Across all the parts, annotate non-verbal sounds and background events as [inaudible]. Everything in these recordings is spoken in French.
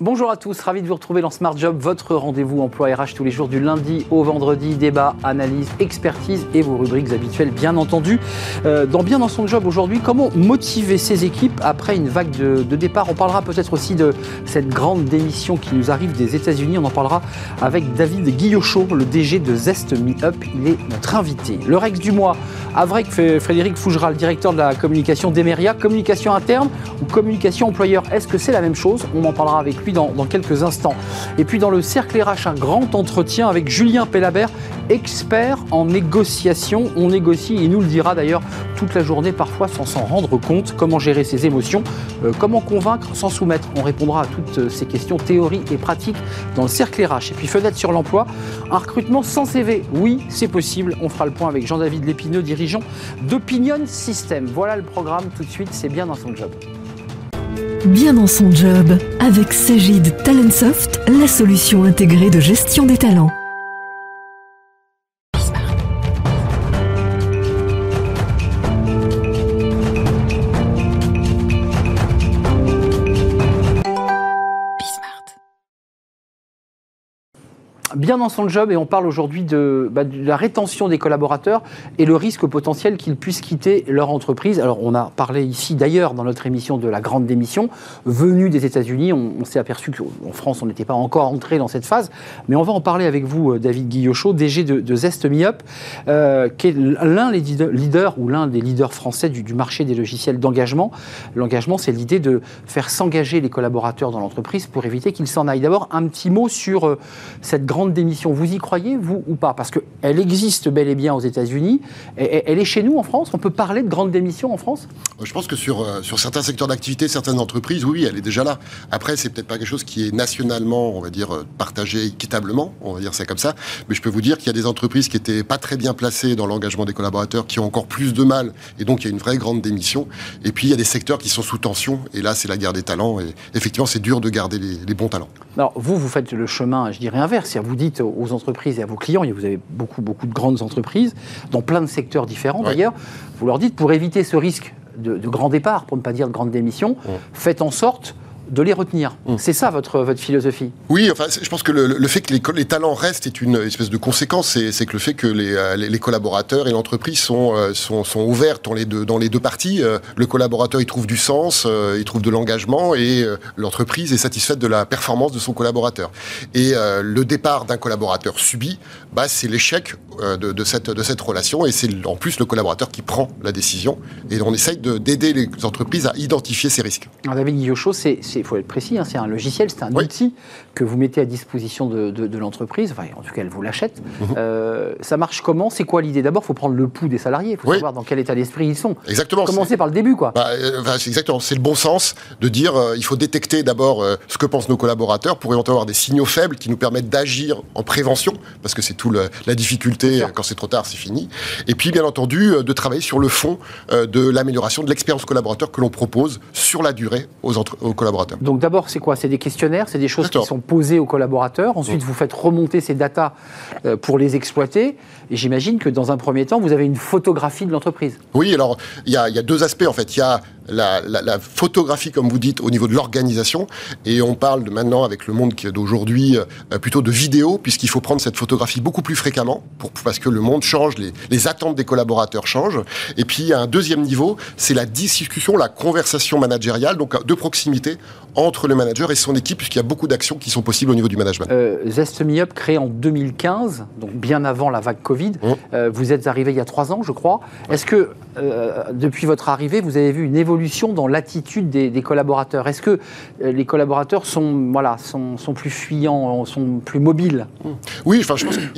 Bonjour à tous, ravi de vous retrouver dans Smart Job, votre rendez-vous emploi RH tous les jours du lundi au vendredi, débat, analyse, expertise et vos rubriques habituelles bien entendu. Euh, dans Bien dans son job aujourd'hui, comment motiver ses équipes après une vague de, départ? On parlera peut-être aussi de cette grande démission qui nous arrive des États-Unis, on en parlera avec David Guillochot, le DG de Zest Me Up, il est notre invité. Le Rex du mois, avec Frédéric Fougera, le directeur de la communication d'Emeria, communication interne ou communication employeur, est-ce que c'est la même chose? On en parlera avec lui dans, quelques instants. Et puis dans le cercle RH, un grand entretien avec Julien Pellabert, expert en négociation. On négocie, il nous le dira d'ailleurs toute la journée, parfois sans s'en rendre compte, comment gérer ses émotions, euh, comment convaincre sans soumettre. On répondra à toutes euh, ces questions théorie et pratique dans le cercle RH. Et puis fenêtre sur l'emploi, un recrutement sans CV. Oui, c'est possible. On fera le point avec Jean-David Lépineux, dirigeant d'Opinion System. Voilà le programme tout de suite, c'est bien dans son job. Bien dans son job, avec Sagid Talentsoft, la solution intégrée de gestion des talents. Bien dans son job et on parle aujourd'hui bah, de, la rétention des collaborateurs et le risque potentiel qu'ils puissent quitter leur entreprise. Alors on a parlé ici d'ailleurs dans notre émission de la grande démission venue des États-Unis. On, s'est aperçu qu'en France on n'était pas encore entré dans cette phase, mais on va en parler avec vous, euh, David Guillochot, DG de, de Zest Me Up, euh, qui est l'un des leaders ou l'un des leaders français du, marché des logiciels d'engagement. L'engagement, c'est l'idée de faire s'engager les collaborateurs dans l'entreprise pour éviter qu'ils s'en aillent. D'abord, un petit mot sur euh, cette grande démission. Vous y croyez, vous ou pas? Parce qu'elle existe bel et bien aux États-Unis. Elle est chez nous en France On peut parler de grande démission en France? Je pense que sur, euh, sur certains secteurs d'activité, certaines entreprises, oui, elle est déjà là. Après, c'est peut-être pas quelque chose qui est nationalement, on va dire, euh, partagé équitablement, on va dire ça comme ça. Mais je peux vous dire qu'il y a des entreprises qui étaient pas très bien placées dans l'engagement des collaborateurs, qui ont encore plus de mal. Et donc, il y a une vraie grande démission. Et puis, il y a des secteurs qui sont sous tension. Et là, c'est la guerre des talents. Et effectivement, c'est dur de garder les bons talents. Alors, vous, vous faites le chemin, je dirais inverse. Vous dites aux entreprises et à vos clients, et vous avez beaucoup, beaucoup de grandes entreprises, dans plein de secteurs différents d'ailleurs, vous leur dites, pour éviter ce risque de, grand départ, pour ne pas dire de grande démission, faites en sorte de les retenir. Mmh. C'est ça votre, votre philosophie? Oui, enfin, je pense que le, fait que les, les, talents restent est une espèce de conséquence. C'est que le fait que les, euh, les, collaborateurs et l'entreprise sont, euh, sont, sont, ouverts dans les, deux, dans les deux parties. Euh, le collaborateur, il trouve du sens, il trouve de l'engagement et l'entreprise est satisfaite de la performance de son collaborateur. Et le départ d'un collaborateur subi, bah, c'est l'échec de, de, cette, de cette relation et c'est en plus le collaborateur qui prend la décision. Et on essaye d'aider les entreprises à identifier ces risques. Alors, David Guillochot, c'est il faut être précis, hein, c'est un logiciel, c'est un outil que vous mettez à disposition de, l'entreprise, enfin, en tout cas elle vous l'achète. Mhm. Euh, ça marche comment? C'est quoi l'idée? D'abord, il faut prendre le pouls des salariés, il faut savoir dans quel état d'esprit ils sont. Exactement. Commencer par le début, quoi. Bah, euh, exactement, c'est le bon sens de dire euh, il faut détecter d'abord ce que pensent nos collaborateurs pour éventuellement avoir des signaux faibles qui nous permettent d'agir en prévention, parce que c'est tout la difficulté, quand c'est trop tard, c'est fini. Et puis, bien entendu, de travailler sur le fond de l'amélioration de l'expérience collaborateur que l'on propose sur la durée aux, aux collaborateurs. Donc d'abord, c'est quoi? C'est des questionnaires, c'est des choses qui sont posées aux collaborateurs. Ensuite, vous faites remonter ces datas euh, pour les exploiter. Et j'imagine que dans un premier temps, vous avez une photographie de l'entreprise. Oui, alors il y, a, deux aspects en fait. Il y a la, photographie, comme vous dites, au niveau de l'organisation. Et on parle de, maintenant, avec le monde d'aujourd'hui, euh, plutôt de vidéo, puisqu'il faut prendre cette photographie beaucoup plus fréquemment, pour, parce que le monde change, les, les, attentes des collaborateurs changent. Et puis, il y a un deuxième niveau, c'est la discussion, la conversation managériale, donc de proximité entre le manager et son équipe, puisqu'il y a beaucoup d'actions qui sont possibles au niveau du management. Euh, Zest Me Up, créé en 2015, donc bien avant la vague Covid. Mmh. Euh, vous êtes arrivé il y a trois ans, je crois. Est-ce que, euh, depuis votre arrivée, vous avez vu une évolution dans l'attitude des, collaborateurs Est-ce que euh, les collaborateurs sont, voilà, sont, plus fuyants, sont plus mobiles? Oui, je pense qu'ils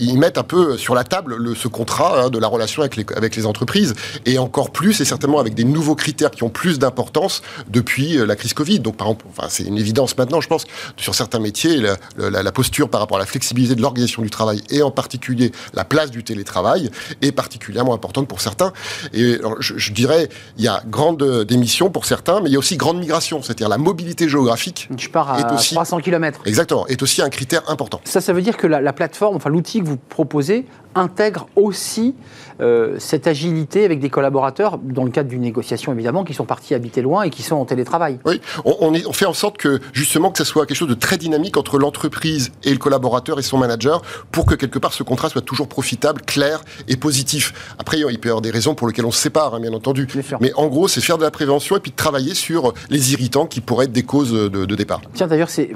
ils mettent un peu sur la table le, ce contrat hein, de la relation avec les, entreprises, et encore plus, et certainement avec des nouveaux critères qui ont plus d'importance depuis la crise Covid. Donc, par exemple, c'est une évidence maintenant, je pense, sur certains métiers, la posture par rapport à la flexibilité de l'organisation du travail, et en particulier la place du télétravail, est particulièrement importante pour certains. Et je, dirais, il y a grande démission pour certains, mais il y a aussi grande migration, c'est-à-dire la mobilité géographique. Je pars à 300 km. Exactement, est aussi un critère important. Ça, ça veut dire que la, la plateforme, enfin l'outil que vous proposez, intègre aussi euh, cette agilité avec des collaborateurs, dans le cadre d'une négociation évidemment, qui sont partis habiter loin et qui sont en télétravail. Oui, on, on, fait en sorte que justement que ce soit quelque chose de très dynamique entre l'entreprise et le collaborateur et son manager pour que quelque part ce contrat soit toujours profitable, clair et positif. Après, il peut y avoir des raisons pour lesquelles on se sépare, hein, bien entendu. Mais en gros, c'est faire de la prévention et puis de travailler sur les irritants qui pourraient être des causes de, départ. Tiens, d'ailleurs, c'est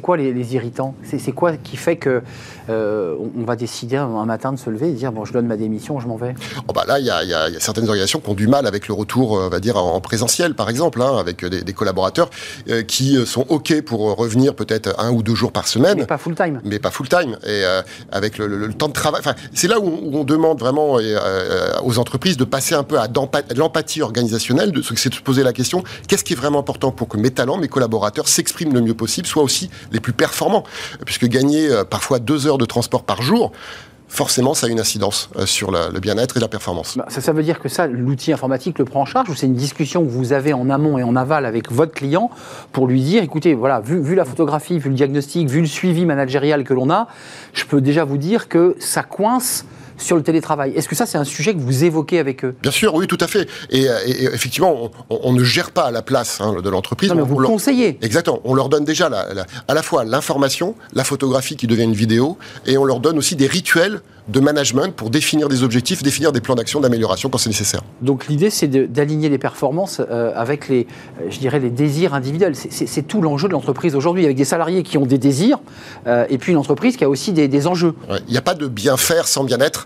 quoi les, irritants? C'est quoi qui fait que euh, on va décider un matin de se lever et dire bon, je donne ma démission, je m'en vais? Oh bah Là, il y, a certaines organisations qui ont du mal avec le retour, euh, on va dire, en présentiel, par exemple, hein, avec des, collaborateurs euh, qui sont OK pour revenir peut-être un ou deux jours par semaine. Mais pas full-time. Mais pas full-time. Et avec le, temps de travail. c'est là où on, demande vraiment aux entreprises de passer un peu à l'empathie organisationnelle, de, c'est de se poser la question qu'est-ce qui est vraiment important pour que mes talents, mes collaborateurs s'expriment le mieux possible, soient aussi les plus performants Puisque gagner parfois deux heures de transport par jour, forcément, ça a une incidence euh, sur le, bien-être et la performance. Bah, ça, veut dire que ça, l'outil informatique le prend en charge ou c'est une discussion que vous avez en amont et en aval avec votre client pour lui dire, écoutez, voilà, vu la photographie, vu le diagnostic, vu le suivi managérial que l'on a, je peux déjà vous dire que ça coince sur le télétravail. Est-ce que ça, c'est un sujet que vous évoquez avec eux? Bien sûr, oui, tout à fait. Et, euh, effectivement, on, ne gère pas à la place hein, de l'entreprise. Non, mais vous conseillez. Exactement. On leur donne déjà à la fois l'information, la photographie qui devient une vidéo, et on leur donne aussi des rituels de management pour définir des objectifs, définir des plans d'action d'amélioration quand c'est nécessaire. Donc l'idée, c'est d'aligner les performances euh, avec les, euh, je dirais, les désirs individuels. C'est tout l'enjeu de l'entreprise aujourd'hui, avec des salariés qui ont des désirs, et puis une entreprise qui a aussi des, des enjeux. Il n'y a pas de bien faire sans bien-être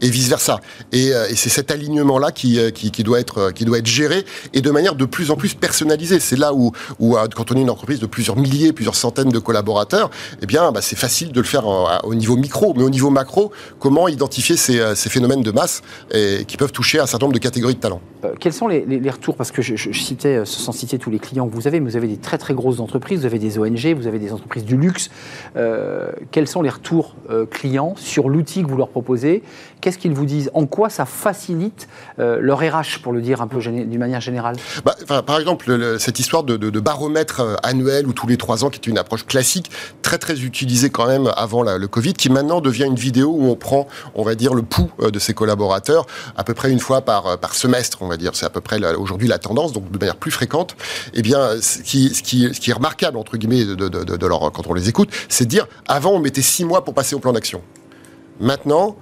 et vice versa. Euh, et, c'est cet alignement là qui, euh, qui, doit être euh, qui doit être géré et de manière de plus en plus personnalisée. C'est là où, quand on est une entreprise de plusieurs milliers, plusieurs centaines de collaborateurs, eh bien bah, c'est facile de le faire au niveau micro, mais au niveau macro, comment identifier ces, phénomènes de masse qui peuvent toucher un certain nombre de catégories de talents? quels sont les, retours? Parce que je, je, citais, sans citer tous les clients que vous avez, mais vous avez des très très grosses entreprises, vous avez des ONG, vous avez des entreprises du luxe. quels sont les retours clients sur l'outil que vous leur proposez? Qu'est-ce qu'ils vous disent? En quoi ça facilite euh, leur RH, pour le dire un peu d'une manière générale? Bah, Par exemple, cette histoire de, baromètre euh, annuel ou tous les trois ans, qui est une approche classique, très très utilisée quand même avant le Covid, qui maintenant devient une vidéo où on prend, on va dire, le pouls euh, de ses collaborateurs à peu près une fois par, semestre, on va dire. C'est à peu près aujourd'hui la tendance, donc de manière plus fréquente. Eh bien, ce qui, est remarquable, entre guillemets, de leur, quand on les écoute, c'est de dire, avant, on mettait six mois pour passer au plan d'action. Maintenant,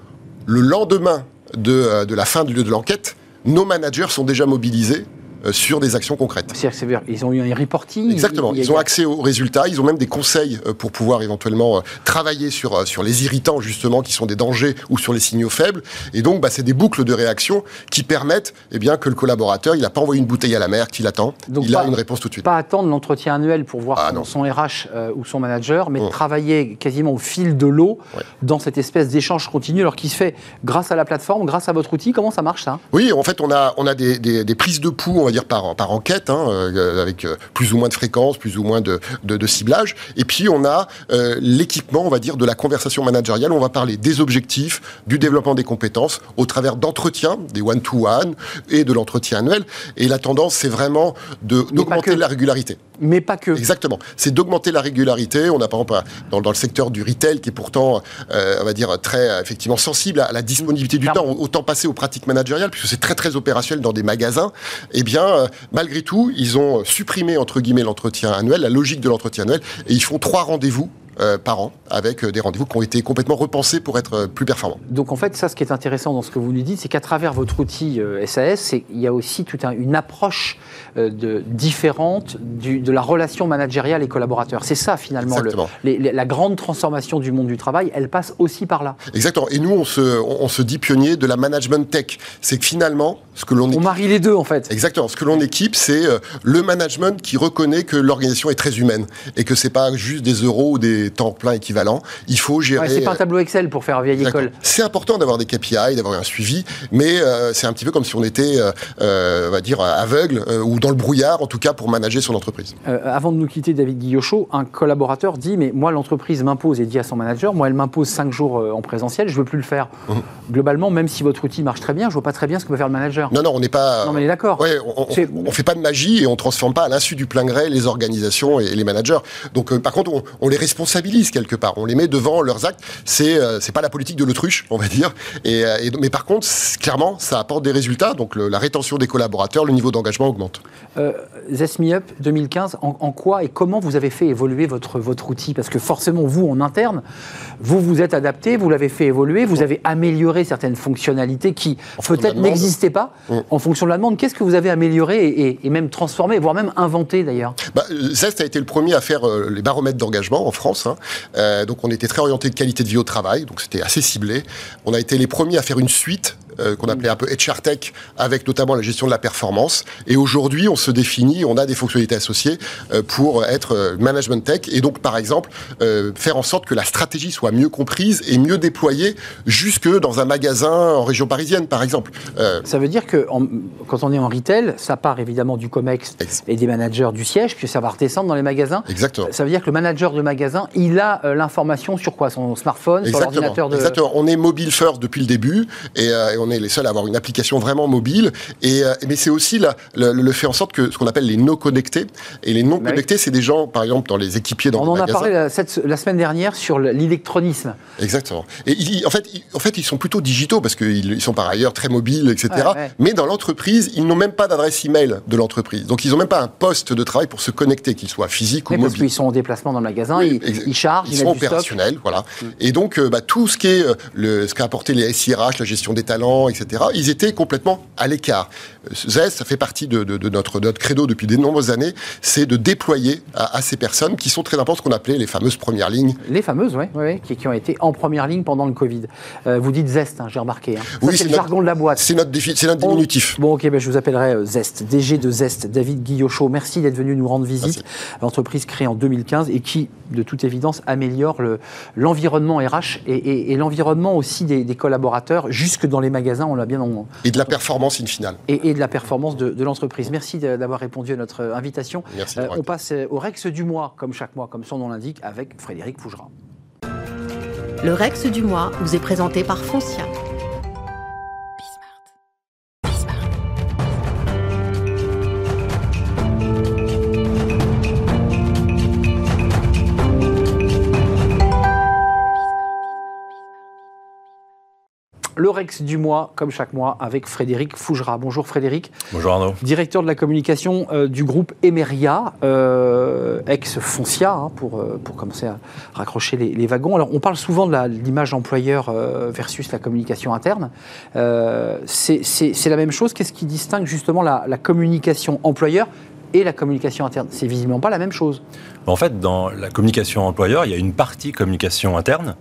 le lendemain de, euh, de la fin de l'enquête, nos managers sont déjà mobilisés sur des actions concrètes. C'est-à-dire ils ont eu un reporting Exactement, ils ont accès aux résultats, ils ont même des conseils euh, pour pouvoir éventuellement euh, travailler sur, sur les irritants justement qui sont des dangers ou sur les signaux faibles. Et donc bah, c'est des boucles de réaction qui permettent eh bien, que le collaborateur, il n'a pas envoyé une bouteille à la mer qu'il attend, donc il a une réponse tout de suite. Pas attendre l'entretien annuel pour voir ah, son, RH ou son manager, mais mmh. travailler quasiment au fil de l'eau dans cette espèce d'échange continu alors qui se fait grâce à la plateforme, grâce à votre outil. Comment ça marche ça? Oui, en fait on a, on a des, des, des prises de pouls, dire par, par enquête, hein, euh, avec euh, plus ou moins de fréquence, plus ou moins de, de, ciblage. Et puis on a euh, l'équipement, on va dire, de la conversation managériale. On va parler des objectifs, du développement des compétences, au travers d'entretiens, des one-to-one et de l'entretien annuel. Et la tendance, c'est vraiment d'augmenter la régularité. Mais pas que. Exactement. C'est d'augmenter la régularité. On a par exemple dans, dans, le secteur du retail qui est pourtant, on va dire, très effectivement sensible à la disponibilité du temps, au temps passé aux pratiques managériales, puisque c'est très très opérationnel dans des magasins. Eh bien, malgré tout, ils ont supprimé, entre guillemets, l'entretien annuel, la logique de l'entretien annuel, et ils font trois rendez-vous euh, par an, avec euh, des rendez-vous qui ont été complètement repensés pour être euh, plus performants. Donc en fait, ça, ce qui est intéressant dans ce que vous nous dites, c'est qu'à travers votre outil SAS, il y a aussi toute une approche de, différente de la relation managériale et collaborateur. C'est ça finalement, la grande transformation du monde du travail, elle passe aussi par là. Exactement. Et nous, on se, on, se dit pionnier de la management tech. C'est que finalement, ce que l'on on marie les deux en fait. Exactement. Ce que l'on équipe, c'est le management qui reconnaît que l'organisation est très humaine et que c'est pas juste des euros ou des temps plein équivalent. Il faut gérer. c'est pas un tableau Excel pour faire vieille école. C'est important d'avoir des KPI, d'avoir un suivi, mais euh, c'est un petit peu comme si on était, euh, euh, on va dire, aveugle ou dans le brouillard, en tout cas, pour manager son entreprise. avant de nous quitter, David Guillochot, un collaborateur dit Mais moi, l'entreprise m'impose et dit à son manager Moi, elle m'impose 5 jours en présentiel, je veux plus le faire. Mmh. Globalement, même si votre outil marche très bien, je vois pas très bien ce que peut faire le manager. Non, non, on n'est pas. Non, mais d'accord. Ouais, on, ne fait pas de magie et on transforme pas à l'insu du plein gré les organisations et les managers. Donc, par contre, on, on les responsabilise quelque part. On les met devant leurs actes. C'est euh, c'est pas la politique de l'autruche, on va dire. Et, euh, mais par contre, clairement, ça apporte des résultats. Donc le- la rétention des collaborateurs, le niveau d'engagement augmente. Euh, Zesmi Up 2015, en, en quoi et comment vous avez fait évoluer votre, votre outil? Parce que forcément, vous, en interne, vous vous êtes adapté, vous l'avez fait évoluer, vous avez amélioré certaines fonctionnalités qui peut-être n'existaient pas Mm. en fonction de la demande. Qu'est-ce que vous avez amélioré et, et- et même transformé, voire même inventé d'ailleurs? Bah, Zest a été le premier à faire euh, les baromètres d'engagement en France. hein. Euh, donc on était très orienté de qualité de vie au travail, donc c'était assez ciblé. On a été les premiers à faire une suite euh, qu'on appelait un peu HR Tech, avec notamment la gestion de la performance. Et aujourd'hui, on se définit, on a des fonctionnalités associées euh, pour être euh, management tech. Et donc, par exemple, euh, faire en sorte que la stratégie soit mieux comprise et mieux déployée jusque dans un magasin en région parisienne, par exemple. Ça veut dire que en- quand on est en retail, ça part évidemment du COMEX Ex- et des managers du siège, puis ça va redescendre dans les magasins. exactement. Ça veut dire que le manager de magasin, il a l'information sur quoi? Son smartphone, sur Exactement. l'ordinateur de. Exactement. On est mobile first depuis le début et, et on est les seuls à avoir une application vraiment mobile. Et, euh, mais c'est aussi la- le, le fait en sorte que ce qu'on appelle les non connectés. Et les non connectés, c'est des gens, par exemple, dans les équipiers dans On les en a parlé la, cette- la semaine dernière sur le- l'électronisme. Exactement. Et ils- en, fait, ils, en fait, ils sont plutôt digitaux parce qu'ils ils sont par ailleurs très mobiles, etc. Ouais, ouais. Mais dans l'entreprise, ils n'ont même pas d'adresse email de l'entreprise. Donc, ils n'ont même pas un poste de travail pour se connecter, qu'il soit physique ou Oui, parce mobile. qu'ils sont en déplacement dans le magasin, Oui, ils, ils chargent, ils ils, sont stock. opérationnels, voilà. Et donc, euh, bah, tout ce qui est euh, le, ce qu'a apporté les SIRH, la gestion des talents, etc., ils étaient complètement à l'écart. Zest, ça fait partie de, de- de notre, credo depuis de nombreuses années, c'est de déployer à, à ces personnes qui sont très importantes, ce qu'on appelait les fameuses premières lignes. Les fameuses, oui, qui, qui ont été en première ligne pendant le Covid. Euh, vous dites Zest, hein, j'ai remarqué. hein. Oui, c'est le notre- jargon de la boîte. C'est notre, On- diminutif. Bon, ok, ben, je vous appellerai euh, Zest, DG de Zest, David Guillochot. Merci d'être venu nous rendre visite. L'entreprise créée en 2015 et qui, de toute évidence, améliore le- l'environnement RH et, et- et l'environnement aussi des, des collaborateurs, jusque dans les magasins, on l'a bien en- Et de la performance in finale. et, et de la performance de, de l'entreprise. Merci d'avoir répondu à notre euh, invitation. Merci. Euh, on passe euh, au Rex du mois, comme chaque mois, comme son nom l'indique, avec Frédéric Fougera. Le Rex du mois vous est présenté par Foncia. Le Rex du mois, comme chaque mois, avec Frédéric Fougera. Bonjour Frédéric, Bonjour Arnaud. directeur de la communication euh, du groupe Emeria, euh, ex-Foncia, hein, pour, euh, pour commencer à raccrocher les, les wagons. Alors, on parle souvent de l'image employeur euh, versus la communication interne. C'est la même chose. Qu'est-ce qui distingue justement la, la communication employeur et la communication interne C'est visiblement pas la même chose. En fait, dans la communication employeur, il y a une partie communication interne.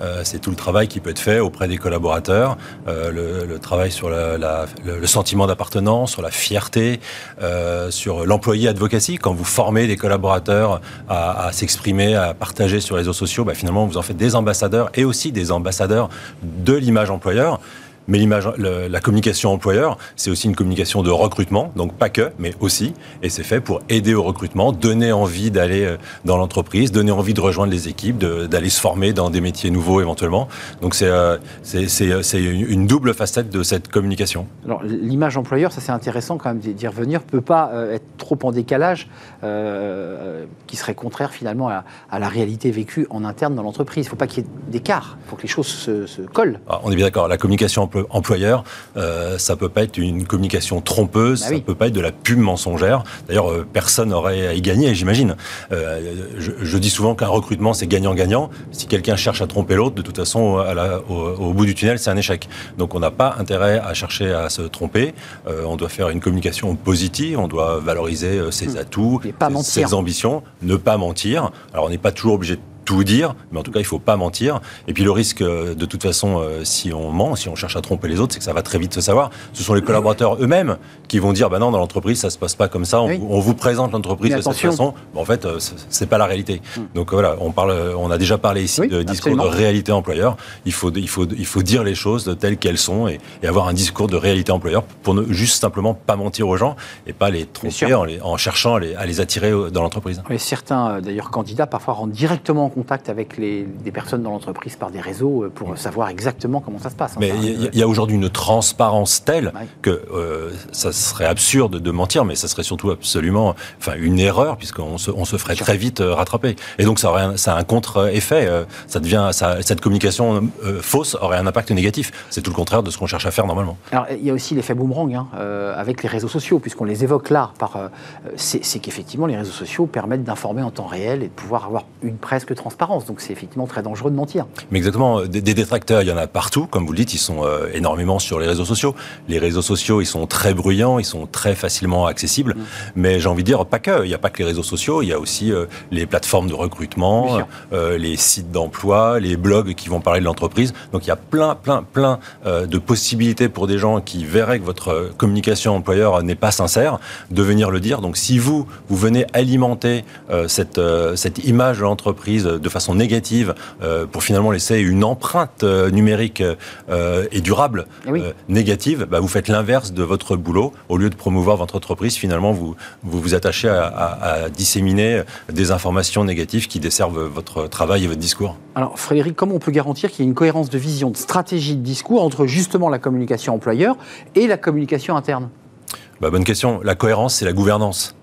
Euh, c'est tout le travail qui peut être fait auprès des collaborateurs, euh, le, travail sur le, sentiment d'appartenance, sur la fierté, euh, sur l'employé advocacy. Quand vous formez des collaborateurs à, à s'exprimer, à partager sur les réseaux sociaux, bah, finalement, vous en faites des ambassadeurs et aussi des ambassadeurs de l'image employeur. Mais l'image, la communication employeur, c'est aussi une communication de recrutement, donc pas que, mais aussi. Et c'est fait pour aider au recrutement, donner envie d'aller euh, dans l'entreprise, donner envie de rejoindre les équipes, d'aller se former dans des métiers nouveaux éventuellement. Donc c'est euh, c'est- c'est une double facette de cette communication. Alors, l'image employeur, ça c'est intéressant quand même d'y revenir, peut pas euh, être trop en décalage, euh, qui serait contraire finalement à, à la réalité vécue en interne dans l'entreprise. Il ne faut pas qu'il y ait d'écart, il faut que les choses se, se collent. Alors, on est bien d'accord, la communication emplo- employeur, euh, ça peut pas être une communication trompeuse, Bah ça oui. peut pas être de la pub mensongère. D'ailleurs, euh, personne n'aurait à y gagner, j'imagine. Euh, je, je dis souvent qu'un recrutement, c'est gagnant-gagnant. Si quelqu'un cherche à tromper l'autre, de toute façon, à la- au, au bout du tunnel, c'est un échec. Donc, on n'a pas intérêt à chercher à se tromper. Euh, on doit faire une communication positive, on doit valoriser ses atouts, Et pas ses- ses ambitions, ne pas mentir. Alors, on n'est pas toujours obligé de tout dire, mais en tout cas, il faut pas mentir. Et puis le risque, euh, de toute façon, euh, si on ment, si on cherche à tromper les autres, c'est que ça va très vite se savoir. Ce sont les collaborateurs [laughs] eux-mêmes qui vont dire, bah non, dans l'entreprise, ça se passe pas comme ça. On, Oui. vous, on vous présente l'entreprise de cette façon. Bon, en fait, euh, c'est- c'est pas la réalité. Donc voilà, on parle, on a déjà parlé ici Oui, de discours absolument. de réalité employeur. Il faut, il faut, il faut dire les choses telles qu'elles sont et, et avoir un discours de réalité employeur pour ne juste simplement pas mentir aux gens et pas les tromper en, les- en cherchant à les, à les attirer dans l'entreprise. Certains, d'ailleurs, candidats, parfois rentrent directement en contact avec les, des personnes dans l'entreprise par des réseaux euh, pour savoir exactement comment ça se passe. Mais il y, a aujourd'hui une transparence telle que euh, ça serait absurde de mentir, mais ça serait surtout absolument enfin, une erreur, puisqu'on se, on se ferait très vite euh, rattraper. Et donc ça, aurait ça a un contre-effet. ça devient, ça, cette communication fausse aurait un impact négatif. C'est tout le contraire de ce qu'on cherche à faire normalement. Alors il y a aussi l'effet boomerang hein, avec les réseaux sociaux, puisqu'on les évoque là. Par, c'est qu'effectivement les réseaux sociaux permettent d'informer en temps réel et de pouvoir avoir une presque transparence. Donc c'est effectivement très dangereux de mentir. Mais exactement, des, détracteurs, il y en a partout. Comme vous le dites, ils sont euh, énormément sur les réseaux sociaux. Les réseaux sociaux, ils sont très bruyants, ils sont très facilement accessibles. Mm. Mais j'ai envie de dire, pas que. Il n'y a pas que les réseaux sociaux, il y a aussi euh, les plateformes de recrutement, euh, les sites d'emploi, les blogs qui vont parler de l'entreprise. Donc il y a plein, plein, plein de possibilités pour des gens qui verraient que votre communication employeur n'est pas sincère de venir le dire. Donc si vous, vous venez alimenter cette, cette image de l'entreprise de façon négative euh, pour finalement laisser une empreinte euh, numérique euh, et durable eh négative, bah, vous faites l'inverse de votre boulot. Au lieu de promouvoir votre entreprise, finalement, vous vous, vous attachez à, disséminer des informations négatives qui desservent votre travail et votre discours. Alors, Frédéric, comment on peut garantir qu'il y ait une cohérence de vision, de stratégie de discours entre justement la communication employeur et la communication interne? Bah, Bonne question. La cohérence, c'est la gouvernance.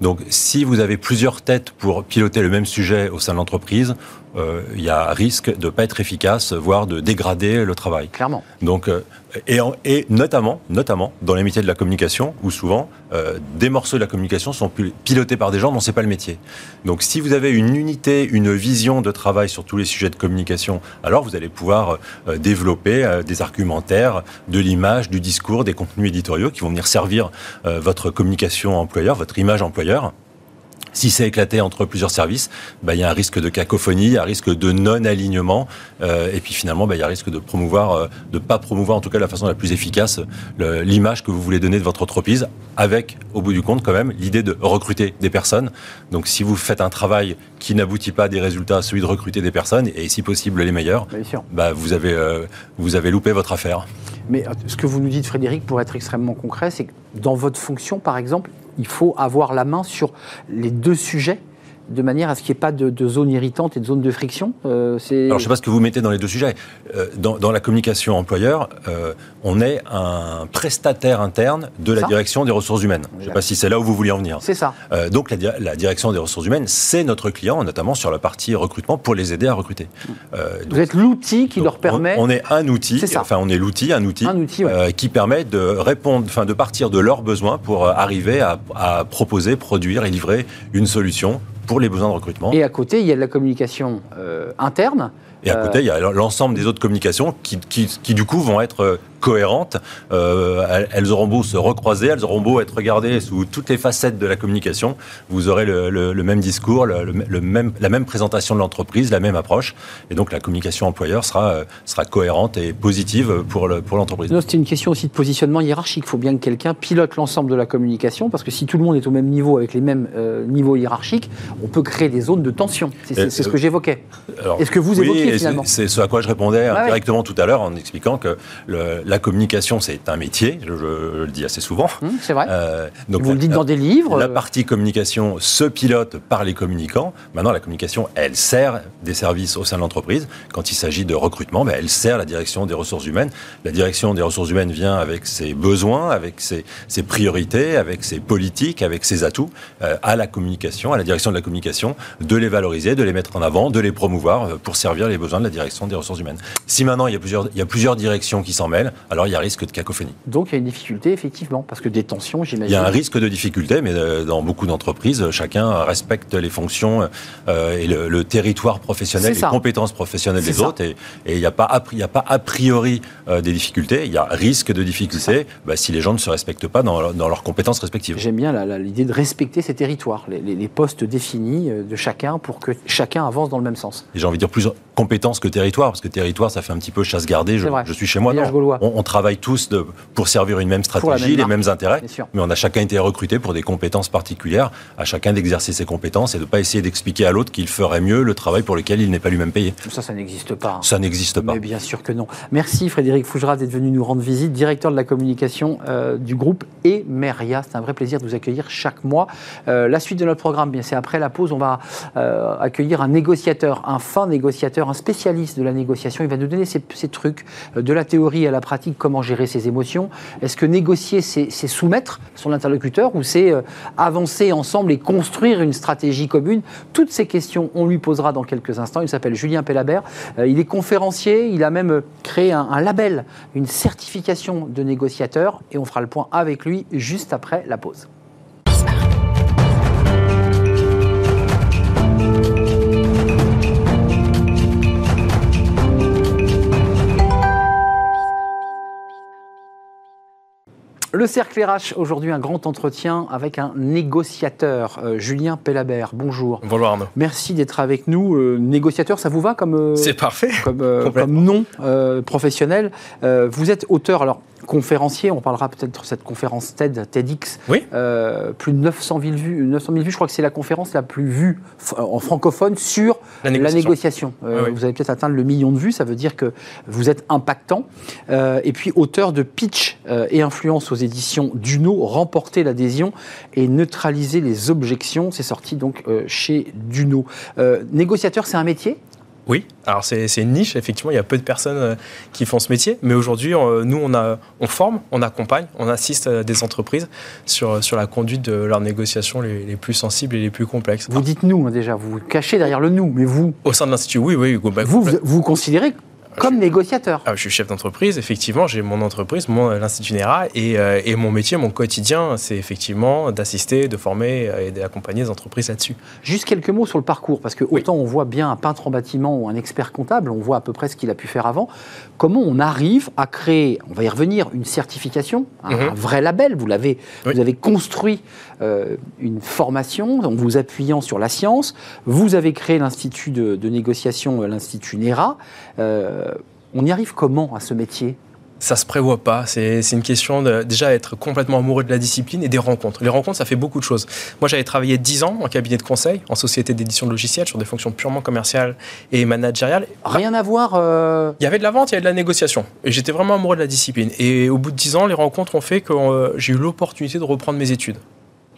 Donc, si vous avez plusieurs têtes pour piloter le même sujet au sein de l'entreprise, euh, il y a risque de ne pas être efficace, voire de dégrader le travail. Clairement. Donc, euh, et, et, notamment, notamment dans les métiers de la communication, où souvent euh, des morceaux de la communication sont pilotés par des gens dont c'est pas le métier. Donc, si vous avez une unité, une vision de travail sur tous les sujets de communication, alors vous allez pouvoir développer des argumentaires, de l'image, du discours, des contenus éditoriaux qui vont venir servir votre communication employeur, votre image employeur. Si c'est éclaté entre plusieurs services, bah, il y a un risque de cacophonie, un risque de non-alignement, euh, et puis finalement, bah, il y a un risque de promouvoir, euh, de pas promouvoir en tout cas de la façon la plus efficace l'image que vous voulez donner de votre entreprise, avec au bout du compte quand même l'idée de recruter des personnes. Donc si vous faites un travail qui n'aboutit pas à des résultats, celui de recruter des personnes, et si possible les meilleurs, bah, vous, avez, euh, vous avez loupé votre affaire. Mais ce que vous nous dites, Frédéric, pour être extrêmement concret, c'est que dans votre fonction, par exemple, il faut avoir la main sur les deux sujets de manière à ce qu'il n'y ait pas de, de, zone irritante et de zone de friction euh, Alors, je ne sais pas ce que vous mettez dans les deux sujets. Euh, dans, la communication employeur, euh, on est un prestataire interne de la direction des ressources humaines. Je ne sais pas si c'est là où vous vouliez en venir. C'est ça. donc, la, direction des ressources humaines, c'est notre client, notamment sur la partie recrutement, pour les aider à recruter. vous êtes l'outil qui leur permet... On, est un outil, enfin, on est l'outil, un outil, qui permet de répondre, enfin, de partir de leurs besoins pour arriver à, à proposer, produire et livrer une solution pour les besoins de recrutement. Et à côté, il y a de la communication euh, interne. Et à côté, il y a l'ensemble des autres communications qui, qui, qui, du coup, vont être cohérentes. Euh, elles auront beau se recroiser, elles auront beau être regardées sous toutes les facettes de la communication. Vous aurez le, même discours, le, même, la même présentation de l'entreprise, la même approche. Et donc la communication employeur sera, euh, sera cohérente et positive pour l'entreprise. Pour C'est une question aussi de positionnement hiérarchique. Il faut bien que quelqu'un pilote l'ensemble de la communication parce que si tout le monde est au même niveau avec les mêmes euh, niveaux hiérarchiques, on peut créer des zones de tension. C'est ce que j'évoquais. Est-ce que vous finalement C'est ce à quoi je répondais directement tout à l'heure en expliquant que le, la communication, c'est un métier, je, le dis assez souvent. Hum, c'est vrai. Euh, donc Vous le dites dans des livres. La partie communication se pilote par les communicants. Maintenant, la communication, elle sert des services au sein de l'entreprise. Quand il s'agit de recrutement, ben, elle sert la direction des ressources humaines. La direction des ressources humaines vient avec ses besoins, avec ses, ses priorités, avec ses politiques, avec ses atouts euh, à la communication, à la direction de la communication, de les valoriser, de les mettre en avant, de les promouvoir euh, pour servir les besoins de la direction des ressources humaines. Si maintenant il y a plusieurs, il y a plusieurs directions qui s'en mêlent, alors il y a risque de cacophonie. Donc il y a une difficulté, effectivement, parce que des tensions, j'imagine. Il y a un risque de difficulté, mais euh, dans beaucoup d'entreprises, chacun respecte les fonctions euh, et le, territoire professionnel, les compétences professionnelles des autres, et, il n'y a, pas a, a pas a priori euh, des difficultés, il y a risque de difficulté bah, si les gens ne se respectent pas dans, leurs compétences respectives. J'aime bien l'idée de respecter ces territoires, les, les, postes définis de chacun pour que chacun avance dans le même sens. Et j'ai envie de dire plus compétences que territoire, parce que territoire, ça fait un petit peu chasse gardée. Je, je, suis chez moi. On, on, travaille tous de, pour servir une même stratégie, les mêmes intérêts, mais on a chacun été recruté pour des compétences particulières, à chacun d'exercer ses compétences et de ne pas essayer d'expliquer à l'autre qu'il ferait mieux le travail pour lequel il n'est pas lui-même payé. Ça, ça n'existe pas. Hein. Ça n'existe pas. Mais bien sûr que non. Merci Frédéric Fougera d'être venu nous rendre visite, directeur de la communication euh, du groupe Emeria. C'est un vrai plaisir de vous accueillir chaque mois. Euh, la suite de notre programme, bien c'est après la pause, on va euh, accueillir un négociateur, un fin négociateur, un spécialiste de la négociation. Il va nous donner ces, trucs, de la théorie à la pratique, comment gérer ses émotions. Est-ce que négocier, c'est soumettre son interlocuteur ou c'est avancer ensemble et construire une stratégie commune? Toutes ces questions, on lui posera dans quelques instants. Il s'appelle Julien Pellabert. il est conférencier, il a même créé un label, une certification de négociateur et on fera le point avec lui juste après la pause. Le cercle RH, aujourd'hui un grand entretien avec un négociateur, euh, Julien Pellabert. Bonjour. Bonjour Arnaud. Merci d'être avec nous. Euh, négociateur, ça vous va comme, euh, C'est parfait. comme, comme nom professionnel? Vous êtes auteur, alors conférencier. On parlera peut-être de cette conférence TED, TEDx. Oui. Euh, plus de 900 000 vues. 900 000 vues, je crois que c'est la conférence la plus vue en francophone sur la négociation. Euh, vous avez peut-être atteint le million de vues, ça veut dire que vous êtes impactant. Euh, et puis, auteur de Pitch et Influence aux éditions Duno, remporter l'adhésion et neutraliser les objections. C'est sorti donc chez Duno. négociateur, c'est un métier? Oui, alors c'est une niche, effectivement, il y a peu de personnes euh, qui font ce métier, mais aujourd'hui, nous, on, a, on forme, on accompagne, on assiste euh, des entreprises sur, sur la conduite de leurs négociations les, plus sensibles et les plus complexes. Vous dites nous, hein, déjà, vous vous cachez derrière le nous, mais vous Au sein de l'Institut, oui, oui. Bah, vous, vous, vous considérez comme négociateur. Ah, je suis chef d'entreprise, effectivement, j'ai mon entreprise, mon l'Institut NERA, et, euh, et, mon métier, mon quotidien, c'est effectivement d'assister, de former euh, et d'accompagner les entreprises là-dessus. Juste quelques mots sur le parcours, parce que autant on voit bien un peintre en bâtiment ou un expert comptable, on voit à peu près ce qu'il a pu faire avant. Comment on arrive à créer, on va y revenir, une certification, un, mhm. vrai label Vous l'avez, vous avez construit euh, une formation en vous appuyant sur la science. Vous avez créé l'institut de, de négociation, l'Institut NERA. Euh, on y arrive comment à ce métier? Ça se prévoit pas. C'est une question de déjà être complètement amoureux de la discipline et des rencontres. Les rencontres, ça fait beaucoup de choses. Moi, j'avais travaillé 10 ans en cabinet de conseil, en société d'édition de logiciels, sur des fonctions purement commerciales et managériales. Rien à voir. Euh, il y avait de la vente, il y avait de la négociation. Et j'étais vraiment amoureux de la discipline. Et au bout de 10 ans, les rencontres ont fait que euh, j'ai eu l'opportunité de reprendre mes études.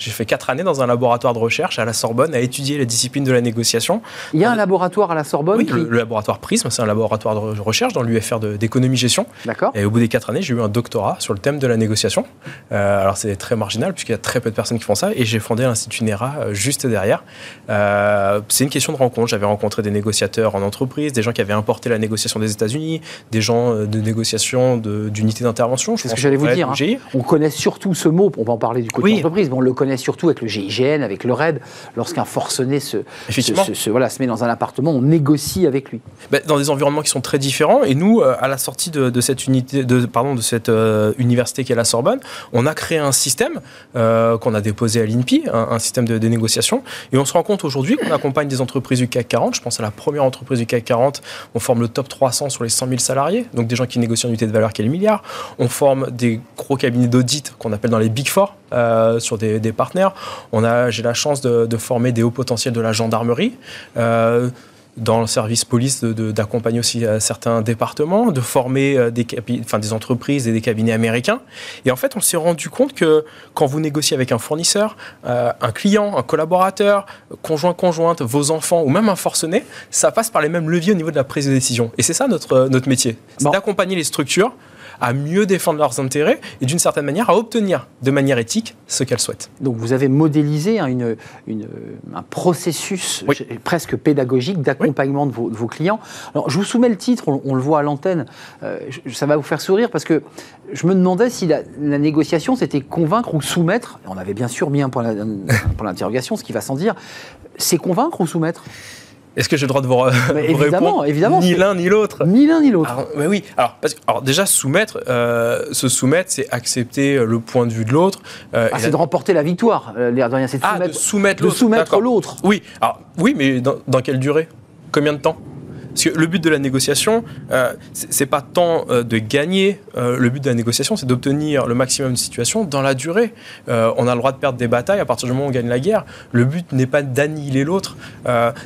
J'ai fait quatre années dans un laboratoire de recherche à la Sorbonne à étudier la discipline de la négociation. Il y a un laboratoire à la Sorbonne Oui, le, laboratoire Prism, c'est un laboratoire de recherche dans l'UFR d'économie-gestion. D'accord. Et au bout des quatre années, j'ai eu un doctorat sur le thème de la négociation. Euh, alors c'est très marginal puisqu'il y a très peu de personnes qui font ça. Et j'ai fondé l'Institut NERA euh, juste derrière. Euh, c'est une question de rencontre. J'avais rencontré des négociateurs en entreprise, des gens qui avaient importé la négociation des États-Unis, des gens de négociation d'unités d'intervention. C'est ce que j'allais vous dire. Hein. On connaît surtout ce mot, on va en parler du côté entreprise, mais on le connaît surtout avec le GIGN, avec le RAID. Lorsqu'un forcené se, se, voilà, se met dans un appartement, on négocie avec lui. Ben, dans des environnements qui sont très différents. Et nous, euh, à la sortie de, cette, unité, de, pardon, de cette euh, université qui est la Sorbonne, on a créé un système euh, qu'on a déposé à l'INPI, un, système de, négociation. Et on se rend compte aujourd'hui qu'on accompagne des entreprises du CAC 40. Je pense à la première entreprise du CAC 40. On forme le top 300 sur les 100 000 salariés, donc des gens qui négocient en unité de valeur qui est le milliard. On forme des gros cabinets d'audit qu'on appelle dans les Big Four sur des, des partenaires. On a, j'ai la chance de, former des hauts potentiels de la gendarmerie. Euh, dans le service police, d'accompagner aussi euh, certains départements, de former euh, des, enfin, des entreprises et des cabinets américains. Et en fait, on s'est rendu compte que quand vous négociez avec un fournisseur, un client, un collaborateur, conjoint, conjointe, vos enfants ou même un forcené, ça passe par les mêmes leviers au niveau de la prise de décision. Et c'est ça notre, notre métier, c'est d'accompagner les structures à mieux défendre leurs intérêts et d'une certaine manière à obtenir de manière éthique ce qu'elles souhaitent. Donc vous avez modélisé une, un processus presque pédagogique d'accompagnement de, vos, clients. Alors je vous soumets le titre, on, le voit à l'antenne, euh, ça va vous faire sourire parce que je me demandais si la, négociation c'était convaincre ou soumettre, on avait bien sûr mis un point pour l'interrogation, ce qui va sans dire, c'est convaincre ou soumettre? Est-ce que j'ai le droit de vous, [laughs] évidemment, répondre Évidemment, Ni l'un ni l'autre. Ni l'un ni l'autre. Mais oui. Alors, parce, alors déjà soumettre, euh, se soumettre, c'est accepter le point de vue de l'autre. Euh, ah, c'est de remporter la victoire. Euh, l'air de rien, c'est de ah, soumettre, l'autre. l'autre. Oui. Alors oui, mais dans, dans quelle durée? Combien de temps? Parce que le but de la négociation, euh, c'est pas tant euh, de gagner. euh, le but de la négociation, c'est d'obtenir le maximum de situations dans la durée. Euh, on a le droit de perdre des batailles à partir du moment où on gagne la guerre. Le but n'est pas d'annihiler l'autre.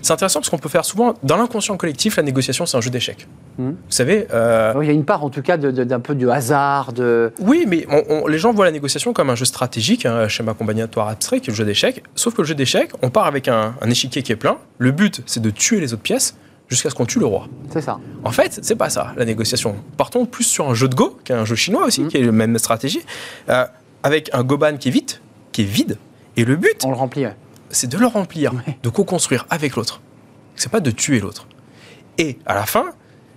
C'est intéressant parce qu'on peut faire souvent, dans l'inconscient collectif, la négociation, c'est un jeu d'échecs. Mhm. Vous savez, Il y a une part en tout cas d'un peu de hasard, de... oui, mais on- on- les gens voient la négociation comme un jeu stratégique, un schéma combinatoire abstrait, qui est le jeu d'échecs. Sauf que le jeu d'échecs, on part avec un, un échiquier qui est plein. Le but, c'est de tuer les autres pièces jusqu'à ce qu'on tue le roi. C'est ça. En fait, c'est pas ça, la négociation. Partons plus sur un jeu de Go, qui est un jeu chinois aussi, Mhm. qui est la même stratégie, euh, avec un Goban qui est vide, qui est vide. Et le but, On le remplit. ouais. c'est de le remplir, Ouais. de co-construire avec l'autre. C'est pas de tuer l'autre. Et à la fin,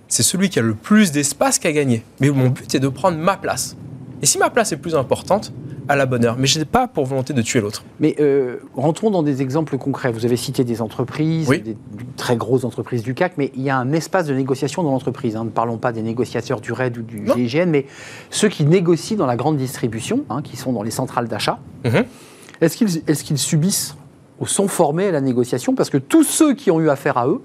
c'est celui qui a le plus d'espace qui a gagné. Mais mon but est de prendre ma place. Et si ma place est plus importante, à la bonne heure. Mais je n'ai pas pour volonté de tuer l'autre. Mais euh, rentrons dans des exemples concrets. Vous avez cité des entreprises, Oui. des très grosses entreprises du CAC, mais il y a un espace de négociation dans l'entreprise. hein. Ne parlons pas des négociateurs du RAID ou du Non. GIGN, mais ceux qui négocient dans la grande distribution, hein, qui sont dans les centrales d'achat. Mhm. Est-ce qu'ils est qu'ils subissent ou sont formés à la négociation? Parce que tous ceux qui ont eu affaire à eux,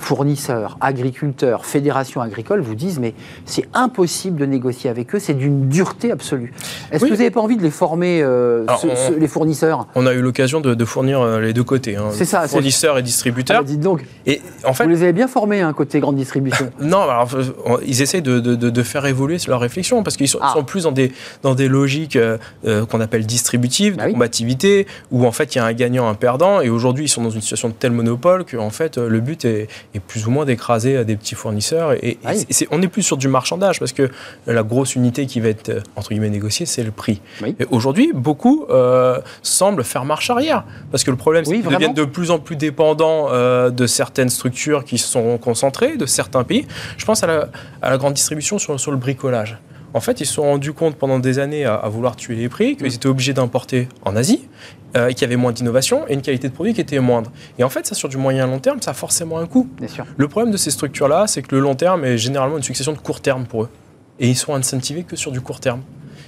fournisseurs, agriculteurs, fédérations agricoles, vous disent mais c'est impossible de négocier avec eux, c'est d'une dureté absolue. Est-ce Oui. que vous n'avez pas envie de les former, euh, Alors, on- les fournisseurs? On a eu l'occasion de, de fournir euh, les deux côtés, hein, C'est ça, c'est- fournisseurs et Ah, distributeurs. Dites donc, Et en fait, vous les avez bien formés, un côté grande distribution. [laughs] Non, alors, euh, ils essayent de, de- de- de faire évoluer leur réflexion parce qu'ils sont, Ah. sont plus dans des, dans des logiques euh, qu'on appelle distributives, Bah de oui. combativité, où en fait il y a un gagnant, un perdant, et aujourd'hui ils sont dans une situation de tel monopole que en fait le but est, est plus ou moins d'écraser euh, des petits fournisseurs. Et, et Ah oui. on est plus sur du marchandage parce que la grosse unité qui va être euh, entre guillemets négociée, c'est le prix. Oui. Et aujourd'hui, beaucoup euh, semblent faire marche arrière parce que le problème c'est Oui, qu'ils deviennent de plus en plus dépendants euh, de certaines structures qui sont concentrées, de certains pays. Je pense à la, à la grande distribution sur, sur le bricolage. En fait, ils se sont rendus compte pendant des années à, à vouloir tuer les prix, qu'ils étaient obligés d'importer en Asie, euh, et qu'il y avait moins d'innovation et une qualité de produit qui était moindre. Et en fait, ça, sur du moyen long terme, ça a forcément un coût. Bien sûr. Le problème de ces structures-là, c'est que le long terme est généralement une succession de court terme pour eux. Et ils sont incentivés que sur du court terme.